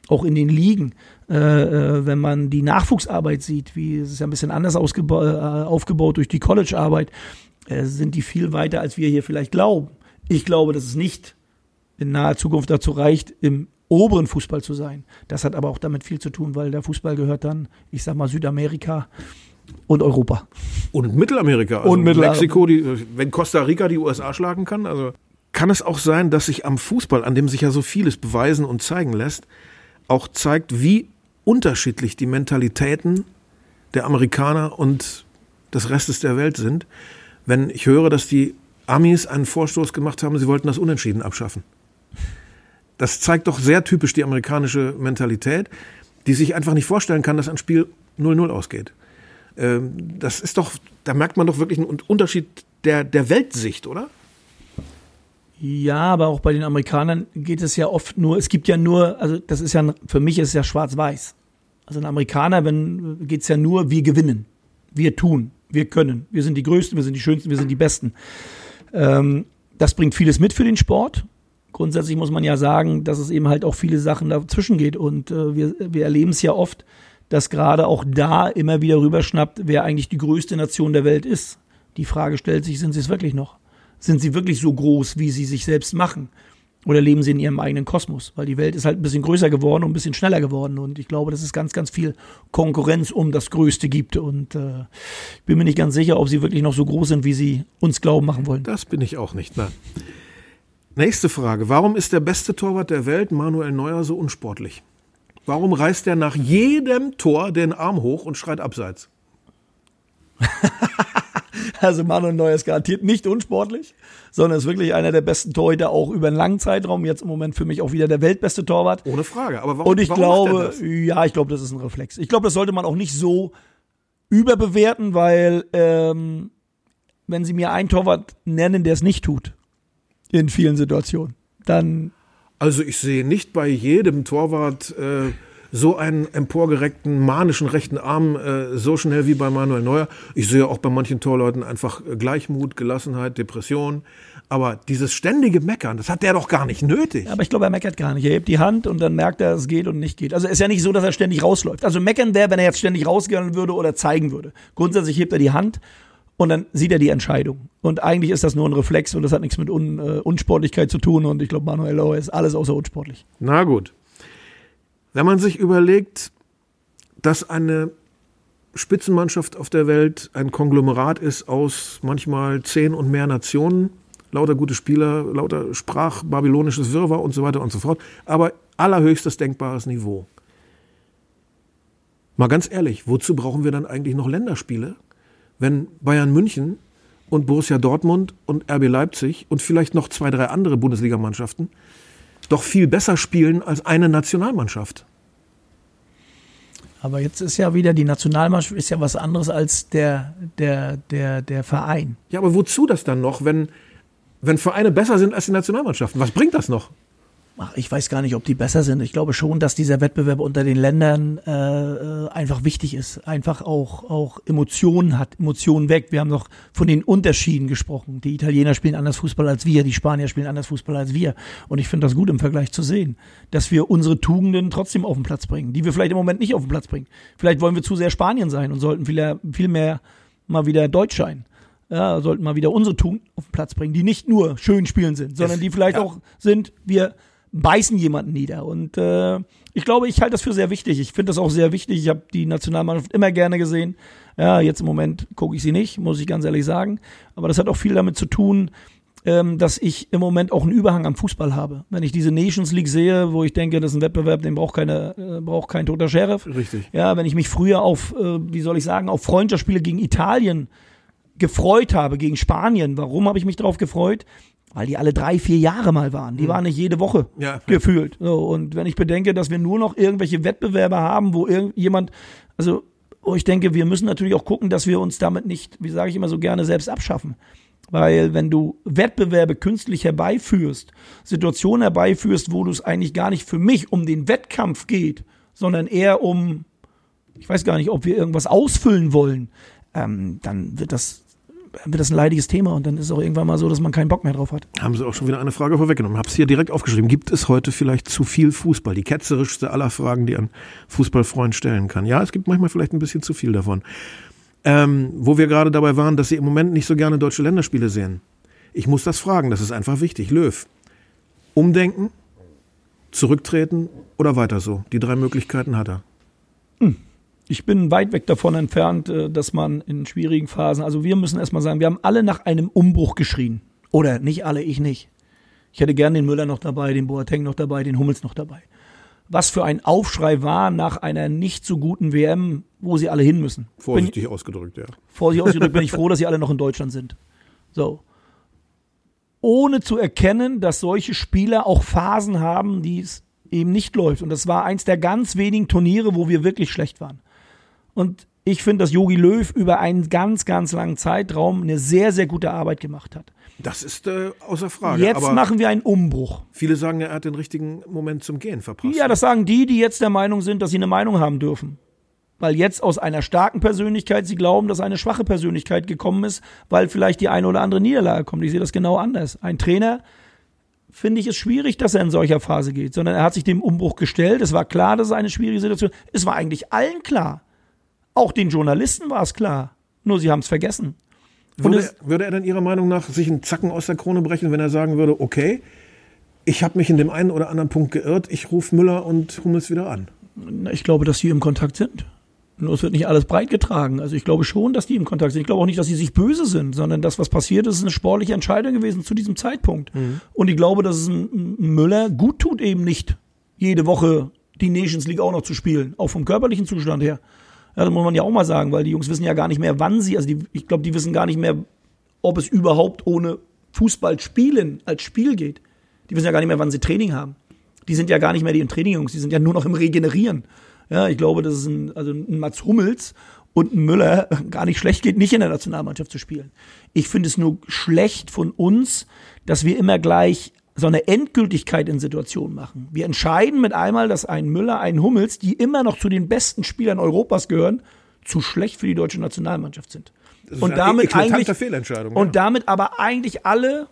Speaker 2: auch in den Ligen, äh, äh, wenn man die Nachwuchsarbeit sieht, wie es ist ja ein bisschen anders äh, aufgebaut durch die Collegearbeit, äh, sind die viel weiter, als wir hier vielleicht glauben. Ich glaube, dass es nicht in naher Zukunft dazu reicht, im oberen Fußball zu sein. Das hat aber auch damit viel zu tun, weil der Fußball gehört dann, ich sag mal, Südamerika und Europa.
Speaker 1: Und Mittelamerika.
Speaker 2: Also und Mittelamerika.
Speaker 1: Mexiko, die, wenn Costa Rica die USA schlagen kann, also kann es auch sein, dass sich am Fußball, an dem sich ja so vieles beweisen und zeigen lässt, auch zeigt, wie unterschiedlich die Mentalitäten der Amerikaner und des Restes der Welt sind. Wenn ich höre, dass die Amis einen Vorstoß gemacht haben, sie wollten das Unentschieden abschaffen. Das zeigt doch sehr typisch die amerikanische Mentalität, die sich einfach nicht vorstellen kann, dass ein Spiel 0-0 ausgeht. Ähm, das ist doch, da merkt man doch wirklich einen Unterschied der, der Weltsicht, oder?
Speaker 2: Ja, aber auch bei den Amerikanern geht es ja oft nur, es gibt ja nur, also das ist ja, für mich ist es ja schwarz-weiß. Also ein Amerikaner, wenn, geht es ja nur, wir gewinnen. Wir tun, wir können. Wir sind die Größten, wir sind die Schönsten, wir sind die Besten. Ähm, das bringt vieles mit für den Sport. Grundsätzlich muss man ja sagen, dass es eben halt auch viele Sachen dazwischen geht. Und äh, wir, wir erleben es ja oft, dass gerade auch da immer wieder rüberschnappt, wer eigentlich die größte Nation der Welt ist. Die Frage stellt sich, sind sie es wirklich noch? Sind sie wirklich so groß, wie sie sich selbst machen? Oder leben sie in ihrem eigenen Kosmos? Weil die Welt ist halt ein bisschen größer geworden und ein bisschen schneller geworden. Und ich glaube, dass es ganz, ganz viel Konkurrenz um das Größte gibt. Und äh, ich bin mir nicht ganz sicher, ob sie wirklich noch so groß sind, wie sie uns glauben machen wollen.
Speaker 1: Das bin ich auch nicht. Nein. Nächste Frage. Warum ist der beste Torwart der Welt, Manuel Neuer, so unsportlich? Warum reißt er nach jedem Tor den Arm hoch und schreit abseits? *laughs* *laughs*
Speaker 2: also Manuel Neuer ist garantiert nicht unsportlich, sondern ist wirklich einer der besten Torhüter auch über einen langen Zeitraum. Jetzt im Moment für mich auch wieder der weltbeste Torwart.
Speaker 1: Ohne Frage. Aber warum,
Speaker 2: und ich
Speaker 1: warum
Speaker 2: glaube, ja, ich glaube, das ist ein Reflex. Ich glaube, das sollte man auch nicht so überbewerten, weil ähm, wenn Sie mir einen Torwart nennen, der es nicht tut, in vielen Situationen, dann
Speaker 1: also ich sehe nicht bei jedem Torwart äh, so einen emporgereckten, manischen rechten Arm äh, so schnell wie bei Manuel Neuer. Ich sehe auch bei manchen Torleuten einfach äh, Gleichmut, Gelassenheit, Depression. Aber dieses ständige Meckern, das hat der doch gar nicht nötig.
Speaker 2: Aber ich glaube, er meckert gar nicht. Er hebt die Hand und dann merkt er, es geht und nicht geht. Also ist ja nicht so, dass er ständig rausläuft. Also meckern wäre, wenn er jetzt ständig rausgehen würde oder zeigen würde. Grundsätzlich hebt er die Hand und dann sieht er die Entscheidung. Und eigentlich ist das nur ein Reflex und das hat nichts mit Un, äh, Unsportlichkeit zu tun. Und ich glaube, Manuel Lauer ist alles außer unsportlich.
Speaker 1: Na gut. Wenn man sich überlegt, dass eine Spitzenmannschaft auf der Welt ein Konglomerat ist aus manchmal zehn und mehr Nationen, lauter gute Spieler, lauter sprachbabylonisches Wirrwarr und so weiter und so fort, aber allerhöchstes denkbares Niveau. Mal ganz ehrlich, wozu brauchen wir dann eigentlich noch Länderspiele? wenn Bayern München und Borussia Dortmund und RB Leipzig und vielleicht noch zwei, drei andere Bundesligamannschaften doch viel besser spielen als eine Nationalmannschaft.
Speaker 2: Aber jetzt ist ja wieder die Nationalmannschaft ist ja was anderes als der, der, der, der Verein.
Speaker 1: Ja, aber wozu das dann noch, wenn, wenn Vereine besser sind als die Nationalmannschaften? Was bringt das noch?
Speaker 2: Ach, ich weiß gar nicht, ob die besser sind. Ich glaube schon, dass dieser Wettbewerb unter den Ländern äh, äh, einfach wichtig ist. Einfach auch, auch Emotionen hat, Emotionen weg. Wir haben noch von den Unterschieden gesprochen. Die Italiener spielen anders Fußball als wir, die Spanier spielen anders Fußball als wir. Und ich finde das gut im Vergleich zu sehen, dass wir unsere Tugenden trotzdem auf den Platz bringen, die wir vielleicht im Moment nicht auf den Platz bringen. Vielleicht wollen wir zu sehr Spanien sein und sollten viel, viel mehr mal wieder Deutsch sein ja, sollten mal wieder unsere Tugenden auf den Platz bringen, die nicht nur schön spielen sind, sondern die vielleicht ja. auch sind, wir beißen jemanden nieder. Und äh, ich glaube, ich halte das für sehr wichtig. Ich finde das auch sehr wichtig. Ich habe die Nationalmannschaft immer gerne gesehen. Ja, jetzt im Moment gucke ich sie nicht, muss ich ganz ehrlich sagen. Aber das hat auch viel damit zu tun, ähm, dass ich im Moment auch einen Überhang am Fußball habe. Wenn ich diese Nations League sehe, wo ich denke, das ist ein Wettbewerb, den braucht keine, äh, braucht kein toter Sheriff.
Speaker 1: Richtig.
Speaker 2: Ja, wenn ich mich früher auf, äh, wie soll ich sagen, auf Freundschaftsspiele gegen Italien gefreut habe, gegen Spanien. Warum habe ich mich darauf gefreut? Weil die alle drei, vier Jahre mal waren. Die mhm. waren nicht jede Woche ja, gefühlt. So, und wenn ich bedenke, dass wir nur noch irgendwelche Wettbewerbe haben, wo irgendjemand, also wo ich denke, wir müssen natürlich auch gucken, dass wir uns damit nicht, wie sage ich immer so gerne, selbst abschaffen. Weil wenn du Wettbewerbe künstlich herbeiführst, Situationen herbeiführst, wo du es eigentlich gar nicht für mich um den Wettkampf geht, sondern eher um, ich weiß gar nicht, ob wir irgendwas ausfüllen wollen, ähm, dann wird das wird das ein leidiges Thema und dann ist es auch irgendwann mal so, dass man keinen Bock mehr drauf hat.
Speaker 1: Haben Sie auch schon wieder eine Frage vorweggenommen. Habe es hier direkt aufgeschrieben. Gibt es heute vielleicht zu viel Fußball? Die ketzerischste aller Fragen, die ein Fußballfreund stellen kann. Ja, es gibt manchmal vielleicht ein bisschen zu viel davon. Ähm, wo wir gerade dabei waren, dass Sie im Moment nicht so gerne deutsche Länderspiele sehen. Ich muss das fragen, das ist einfach wichtig. Löw, umdenken Zurücktreten oder weiter so? Die drei Möglichkeiten hat er.
Speaker 2: Hm. Ich bin weit weg davon entfernt, äh, dass man in schwierigen Phasen, also wir müssen erstmal sagen, wir haben alle nach einem Umbruch geschrien. Oder nicht alle, ich nicht. Ich hätte gern den Müller noch dabei, den Boateng noch dabei, den Hummels noch dabei. Was für ein Aufschrei war nach einer nicht so guten WM, wo sie alle hin müssen.
Speaker 1: Vorsichtig bin, ausgedrückt, ja.
Speaker 2: Vorsichtig ausgedrückt bin ich froh, dass sie alle noch in Deutschland sind. So ohne zu erkennen, dass solche Spieler auch Phasen haben, die es eben nicht läuft. Und das war eins der ganz wenigen Turniere, wo wir wirklich schlecht waren. Und ich finde, dass Yogi Löw über einen ganz, ganz langen Zeitraum eine sehr, sehr gute Arbeit gemacht hat.
Speaker 1: Das ist äh, außer Frage.
Speaker 2: Jetzt Aber machen wir einen Umbruch.
Speaker 1: Viele sagen, er hat den richtigen Moment zum Gehen verpasst.
Speaker 2: Ja, das sagen die, die jetzt der Meinung sind, dass sie eine Meinung haben dürfen weil jetzt aus einer starken Persönlichkeit sie glauben, dass eine schwache Persönlichkeit gekommen ist, weil vielleicht die eine oder andere Niederlage kommt. Ich sehe das genau anders. Ein Trainer finde ich es schwierig, dass er in solcher Phase geht, sondern er hat sich dem Umbruch gestellt. Es war klar, dass es eine schwierige Situation ist. Es war eigentlich allen klar. Auch den Journalisten war es klar. Nur sie haben es vergessen.
Speaker 1: Würde, es, würde er dann Ihrer Meinung nach sich einen Zacken aus der Krone brechen, wenn er sagen würde, okay, ich habe mich in dem einen oder anderen Punkt geirrt, ich rufe Müller und Hummels wieder an?
Speaker 2: Ich glaube, dass sie im Kontakt sind. Nur es wird nicht alles breit getragen. Also ich glaube schon, dass die im Kontakt sind. Ich glaube auch nicht, dass sie sich böse sind, sondern das, was passiert ist, ist eine sportliche Entscheidung gewesen zu diesem Zeitpunkt. Mhm. Und ich glaube, dass es ein Müller gut tut, eben nicht jede Woche die Nations League auch noch zu spielen, auch vom körperlichen Zustand her. Ja, das muss man ja auch mal sagen, weil die Jungs wissen ja gar nicht mehr, wann sie, also die, ich glaube, die wissen gar nicht mehr, ob es überhaupt ohne Fußball spielen als Spiel geht. Die wissen ja gar nicht mehr, wann sie Training haben. Die sind ja gar nicht mehr die im Training, Jungs, die sind ja nur noch im Regenerieren. Ja, ich glaube, dass es ein, also ein Mats Hummels und ein Müller *laughs* gar nicht schlecht geht, nicht in der Nationalmannschaft zu spielen. Ich finde es nur schlecht von uns, dass wir immer gleich so eine Endgültigkeit in Situationen machen. Wir entscheiden mit einmal, dass ein Müller, ein Hummels, die immer noch zu den besten Spielern Europas gehören, zu schlecht für die deutsche Nationalmannschaft sind.
Speaker 1: und damit eigentlich
Speaker 2: und ja. damit aber eigentlich alle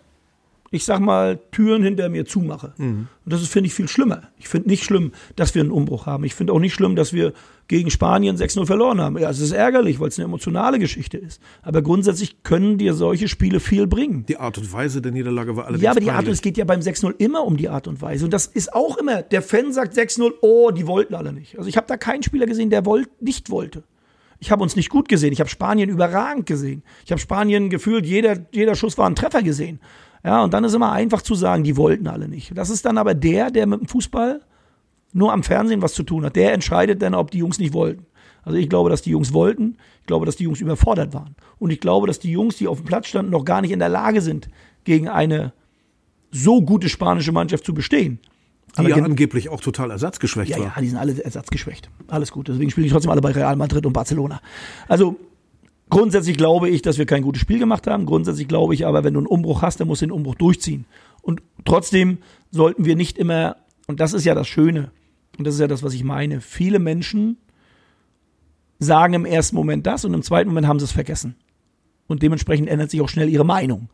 Speaker 2: ich sag mal, Türen hinter mir zumache. Mhm. Und das finde ich viel schlimmer. Ich finde nicht schlimm, dass wir einen Umbruch haben. Ich finde auch nicht schlimm, dass wir gegen Spanien 6-0 verloren haben. Ja, es ist ärgerlich, weil es eine emotionale Geschichte ist. Aber grundsätzlich können dir solche Spiele viel bringen.
Speaker 1: Die Art und Weise der Niederlage war allerdings
Speaker 2: Ja, aber die Art, es geht ja beim 6-0 immer um die Art und Weise. Und das ist auch immer, der Fan sagt 6-0, oh, die wollten alle nicht. Also ich habe da keinen Spieler gesehen, der wollt, nicht wollte. Ich habe uns nicht gut gesehen. Ich habe Spanien überragend gesehen. Ich habe Spanien gefühlt, jeder, jeder Schuss war ein Treffer gesehen. Ja, und dann ist immer einfach zu sagen, die wollten alle nicht. Das ist dann aber der, der mit dem Fußball nur am Fernsehen was zu tun hat. Der entscheidet dann, ob die Jungs nicht wollten. Also ich glaube, dass die Jungs wollten. Ich glaube, dass die Jungs überfordert waren. Und ich glaube, dass die Jungs, die auf dem Platz standen, noch gar nicht in der Lage sind, gegen eine so gute spanische Mannschaft zu bestehen.
Speaker 1: Die ja angeblich auch total ersatzgeschwächt
Speaker 2: ja,
Speaker 1: war.
Speaker 2: Ja, die sind alle ersatzgeschwächt. Alles gut. Deswegen spielen die trotzdem alle bei Real Madrid und Barcelona. Also Grundsätzlich glaube ich, dass wir kein gutes Spiel gemacht haben. Grundsätzlich glaube ich aber, wenn du einen Umbruch hast, dann musst du den Umbruch durchziehen. Und trotzdem sollten wir nicht immer, und das ist ja das Schöne, und das ist ja das, was ich meine, viele Menschen sagen im ersten Moment das und im zweiten Moment haben sie es vergessen. Und dementsprechend ändert sich auch schnell ihre Meinung.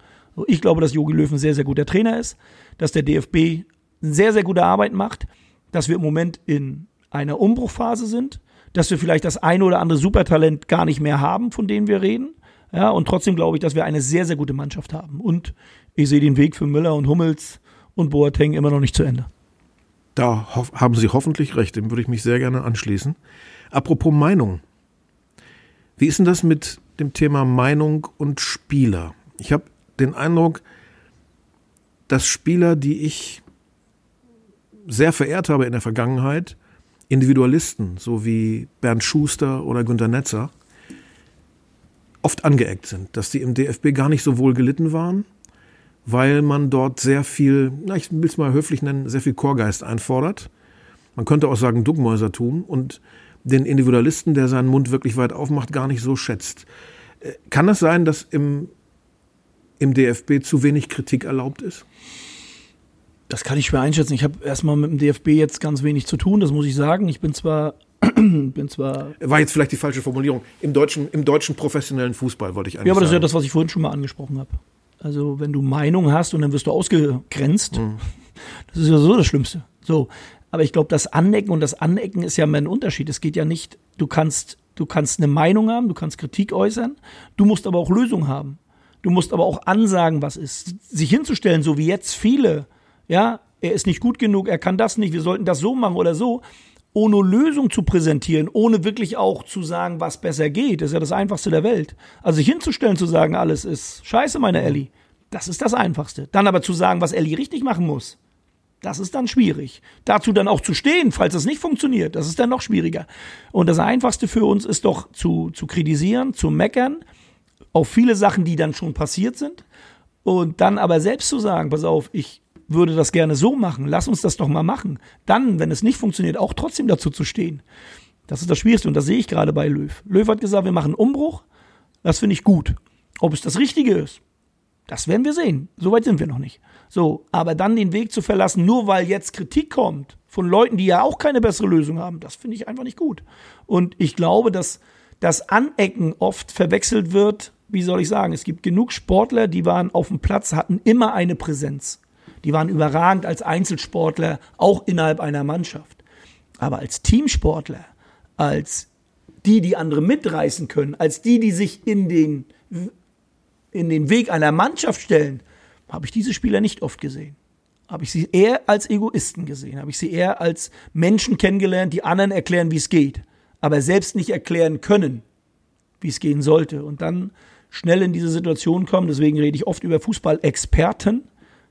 Speaker 2: Ich glaube, dass Jogi Löw ein sehr, sehr guter Trainer ist, dass der DFB sehr, sehr gute Arbeit macht, dass wir im Moment in einer Umbruchphase sind, dass wir vielleicht das eine oder andere Supertalent gar nicht mehr haben, von dem wir reden. Ja, und trotzdem glaube ich, dass wir eine sehr, sehr gute Mannschaft haben. Und ich sehe den Weg für Müller und Hummels und Boateng immer noch nicht zu Ende.
Speaker 1: Da haben Sie hoffentlich recht, dem würde ich mich sehr gerne anschließen. Apropos Meinung. Wie ist denn das mit dem Thema Meinung und Spieler? Ich habe den Eindruck, dass Spieler, die ich sehr verehrt habe in der Vergangenheit, Individualisten, so wie Bernd Schuster oder Günter Netzer, oft angeeckt sind, dass die im DFB gar nicht so wohl gelitten waren, weil man dort sehr viel, na, ich will es mal höflich nennen, sehr viel Chorgeist einfordert. Man könnte auch sagen Duckmäusertum und den Individualisten, der seinen Mund wirklich weit aufmacht, gar nicht so schätzt. Äh, kann es sein, dass im, im DFB zu wenig Kritik erlaubt ist?
Speaker 2: Das kann ich schwer einschätzen. Ich habe erstmal mit dem DFB jetzt ganz wenig zu tun, das muss ich sagen. Ich bin zwar *clears throat* bin zwar.
Speaker 1: War jetzt vielleicht die falsche Formulierung. Im deutschen, im deutschen professionellen Fußball wollte ich eigentlich.
Speaker 2: Ja, aber das
Speaker 1: ist
Speaker 2: ja das, was ich vorhin schon mal angesprochen habe. Also, wenn du Meinung hast und dann wirst du ausgegrenzt, mhm. *laughs* das ist ja so das Schlimmste. So. Aber ich glaube, das Anecken und das Anecken ist ja mehr ein Unterschied. Es geht ja nicht, du kannst, du kannst eine Meinung haben, du kannst Kritik äußern, du musst aber auch Lösungen haben. Du musst aber auch ansagen, was ist. Sich hinzustellen, so wie jetzt viele ja, er ist nicht gut genug, er kann das nicht, wir sollten das so machen oder so, ohne Lösung zu präsentieren, ohne wirklich auch zu sagen, was besser geht, ist ja das Einfachste der Welt. Also sich hinzustellen, zu sagen, alles ist scheiße, meine Ellie, das ist das Einfachste. Dann aber zu sagen, was Ellie richtig machen muss, das ist dann schwierig. Dazu dann auch zu stehen, falls es nicht funktioniert, das ist dann noch schwieriger. Und das Einfachste für uns ist doch zu, zu kritisieren, zu meckern, auf viele Sachen, die dann schon passiert sind. Und dann aber selbst zu sagen, pass auf, ich würde das gerne so machen, lass uns das doch mal machen. Dann, wenn es nicht funktioniert, auch trotzdem dazu zu stehen. Das ist das Schwierigste und das sehe ich gerade bei Löw. Löw hat gesagt, wir machen einen Umbruch. Das finde ich gut. Ob es das Richtige ist, das werden wir sehen. Soweit sind wir noch nicht. So, aber dann den Weg zu verlassen, nur weil jetzt Kritik kommt von Leuten, die ja auch keine bessere Lösung haben, das finde ich einfach nicht gut. Und ich glaube, dass das Anecken oft verwechselt wird wie soll ich sagen, es gibt genug Sportler, die waren auf dem Platz, hatten immer eine Präsenz. Die waren überragend als Einzelsportler, auch innerhalb einer Mannschaft. Aber als Teamsportler, als die, die andere mitreißen können, als die, die sich in den, in den Weg einer Mannschaft stellen, habe ich diese Spieler nicht oft gesehen. Habe ich sie eher als Egoisten gesehen, habe ich sie eher als Menschen kennengelernt, die anderen erklären, wie es geht, aber selbst nicht erklären können, wie es gehen sollte. Und dann schnell in diese Situation kommen. Deswegen rede ich oft über Fußballexperten.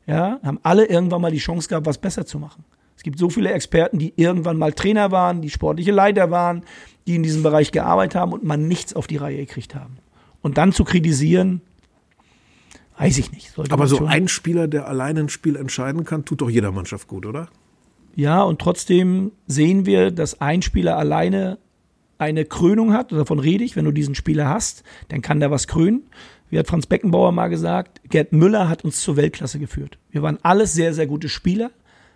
Speaker 2: Ja, haben alle irgendwann mal die Chance gehabt, was besser zu machen. Es gibt so viele Experten, die irgendwann mal Trainer waren, die sportliche Leiter waren, die in diesem Bereich gearbeitet haben und man nichts auf die Reihe gekriegt haben. Und dann zu kritisieren, weiß ich nicht.
Speaker 1: Aber so ein Spieler, der alleine ein Spiel entscheiden kann, tut doch jeder Mannschaft gut, oder?
Speaker 2: Ja, und trotzdem sehen wir, dass ein Spieler alleine eine Krönung hat, davon rede ich, wenn du diesen Spieler hast, dann kann der was krönen. Wie hat Franz Beckenbauer mal gesagt, Gerd Müller hat uns zur Weltklasse geführt. Wir waren alles sehr, sehr gute Spieler,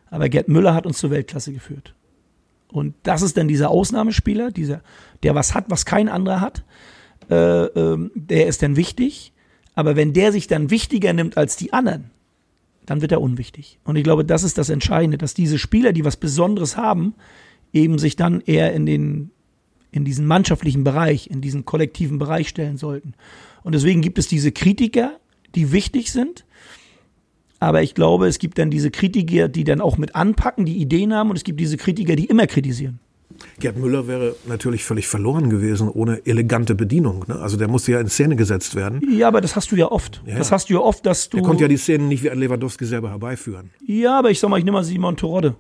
Speaker 2: aber Gerd Müller hat uns zur Weltklasse geführt. Und das ist dann dieser Ausnahmespieler, dieser, der was hat, was kein anderer hat. Äh, äh, der ist dann wichtig. Aber wenn der sich dann wichtiger nimmt als die anderen, dann wird er unwichtig. Und ich glaube, das ist das Entscheidende, dass diese Spieler, die was Besonderes haben, eben sich dann eher in den in diesen mannschaftlichen Bereich, in diesen kollektiven Bereich stellen sollten. Und deswegen gibt es diese Kritiker, die wichtig sind. Aber ich glaube, es gibt dann diese Kritiker, die dann auch mit anpacken, die Ideen haben, und es gibt diese Kritiker, die immer kritisieren.
Speaker 1: Gerd Müller wäre natürlich völlig verloren gewesen ohne elegante Bedienung. Ne? Also der musste ja in Szene gesetzt werden.
Speaker 2: Ja, aber das hast du ja oft. Ja, das hast du ja oft, dass du.
Speaker 1: Er konnte ja die Szenen nicht wie ein Lewandowski selber herbeiführen.
Speaker 2: Ja, aber ich sag mal, ich nehme mal Simon Terodde.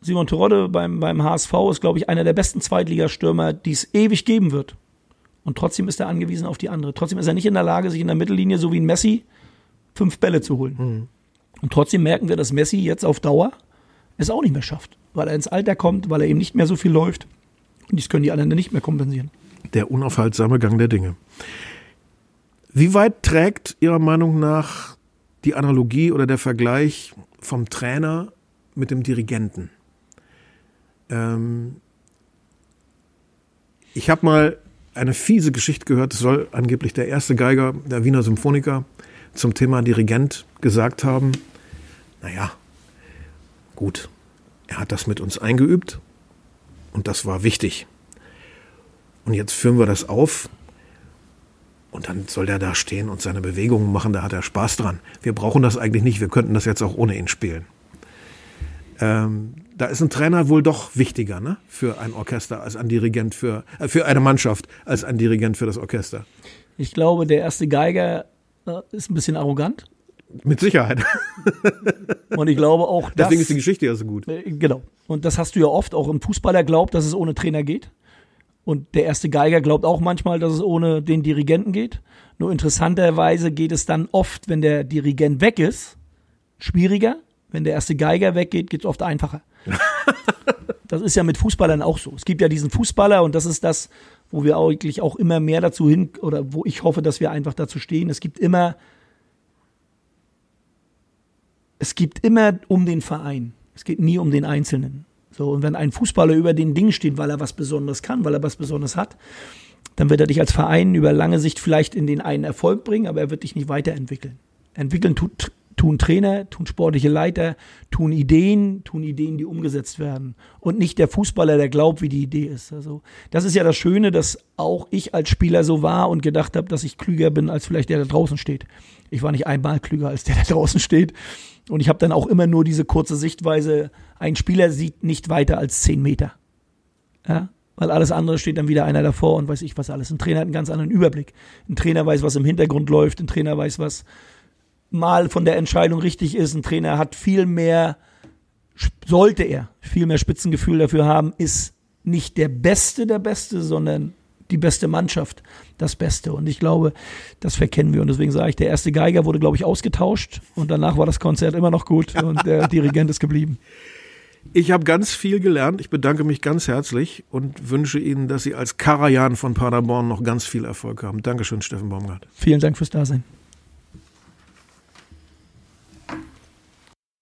Speaker 2: Simon Terodde beim, beim HSV ist, glaube ich, einer der besten Zweitligastürmer, die es ewig geben wird. Und trotzdem ist er angewiesen auf die andere. Trotzdem ist er nicht in der Lage, sich in der Mittellinie, so wie ein Messi, fünf Bälle zu holen. Mhm. Und trotzdem merken wir, dass Messi jetzt auf Dauer es auch nicht mehr schafft, weil er ins Alter kommt, weil er eben nicht mehr so viel läuft. Und dies können die anderen nicht mehr kompensieren.
Speaker 1: Der unaufhaltsame Gang der Dinge. Wie weit trägt Ihrer Meinung nach die Analogie oder der Vergleich vom Trainer mit dem Dirigenten? Ähm, ich habe mal eine fiese Geschichte gehört, es soll angeblich der erste Geiger der Wiener Symphoniker zum Thema Dirigent gesagt haben, naja, gut, er hat das mit uns eingeübt und das war wichtig. Und jetzt führen wir das auf und dann soll der da stehen und seine Bewegungen machen, da hat er Spaß dran. Wir brauchen das eigentlich nicht, wir könnten das jetzt auch ohne ihn spielen. Ähm, da ist ein Trainer wohl doch wichtiger ne? für ein Orchester als ein Dirigent für, äh, für eine Mannschaft als ein Dirigent für das Orchester.
Speaker 2: Ich glaube, der erste Geiger äh, ist ein bisschen arrogant.
Speaker 1: Mit Sicherheit.
Speaker 2: Und ich glaube auch, *laughs*
Speaker 1: dass, Deswegen ist die Geschichte ja so gut.
Speaker 2: Äh, genau. Und das hast du ja oft. Auch ein Fußballer glaubt, dass es ohne Trainer geht. Und der erste Geiger glaubt auch manchmal, dass es ohne den Dirigenten geht. Nur interessanterweise geht es dann oft, wenn der Dirigent weg ist, schwieriger. Wenn der erste Geiger weggeht, geht es oft einfacher. *laughs* das ist ja mit Fußballern auch so. Es gibt ja diesen Fußballer und das ist das, wo wir eigentlich auch immer mehr dazu hin oder wo ich hoffe, dass wir einfach dazu stehen. Es gibt immer, es gibt immer um den Verein. Es geht nie um den Einzelnen. So, und wenn ein Fußballer über den Ding steht, weil er was Besonderes kann, weil er was Besonderes hat, dann wird er dich als Verein über lange Sicht vielleicht in den einen Erfolg bringen, aber er wird dich nicht weiterentwickeln. Entwickeln tut tun Trainer, tun sportliche Leiter, tun Ideen, tun Ideen, die umgesetzt werden. Und nicht der Fußballer, der glaubt, wie die Idee ist. Also, das ist ja das Schöne, dass auch ich als Spieler so war und gedacht habe, dass ich klüger bin als vielleicht der, der draußen steht. Ich war nicht einmal klüger als der, der draußen steht. Und ich habe dann auch immer nur diese kurze Sichtweise, ein Spieler sieht nicht weiter als zehn Meter. Ja? Weil alles andere steht dann wieder einer davor und weiß ich was alles. Ein Trainer hat einen ganz anderen Überblick. Ein Trainer weiß, was im Hintergrund läuft. Ein Trainer weiß, was mal von der Entscheidung richtig ist. Ein Trainer hat viel mehr, sollte er viel mehr Spitzengefühl dafür haben, ist nicht der Beste der Beste, sondern die beste Mannschaft das Beste. Und ich glaube, das verkennen wir. Und deswegen sage ich, der erste Geiger wurde, glaube ich, ausgetauscht. Und danach war das Konzert immer noch gut *laughs* und der Dirigent ist geblieben.
Speaker 1: Ich habe ganz viel gelernt. Ich bedanke mich ganz herzlich und wünsche Ihnen, dass Sie als Karajan von Paderborn noch ganz viel Erfolg haben. Dankeschön, Steffen Baumgart.
Speaker 2: Vielen Dank fürs Dasein.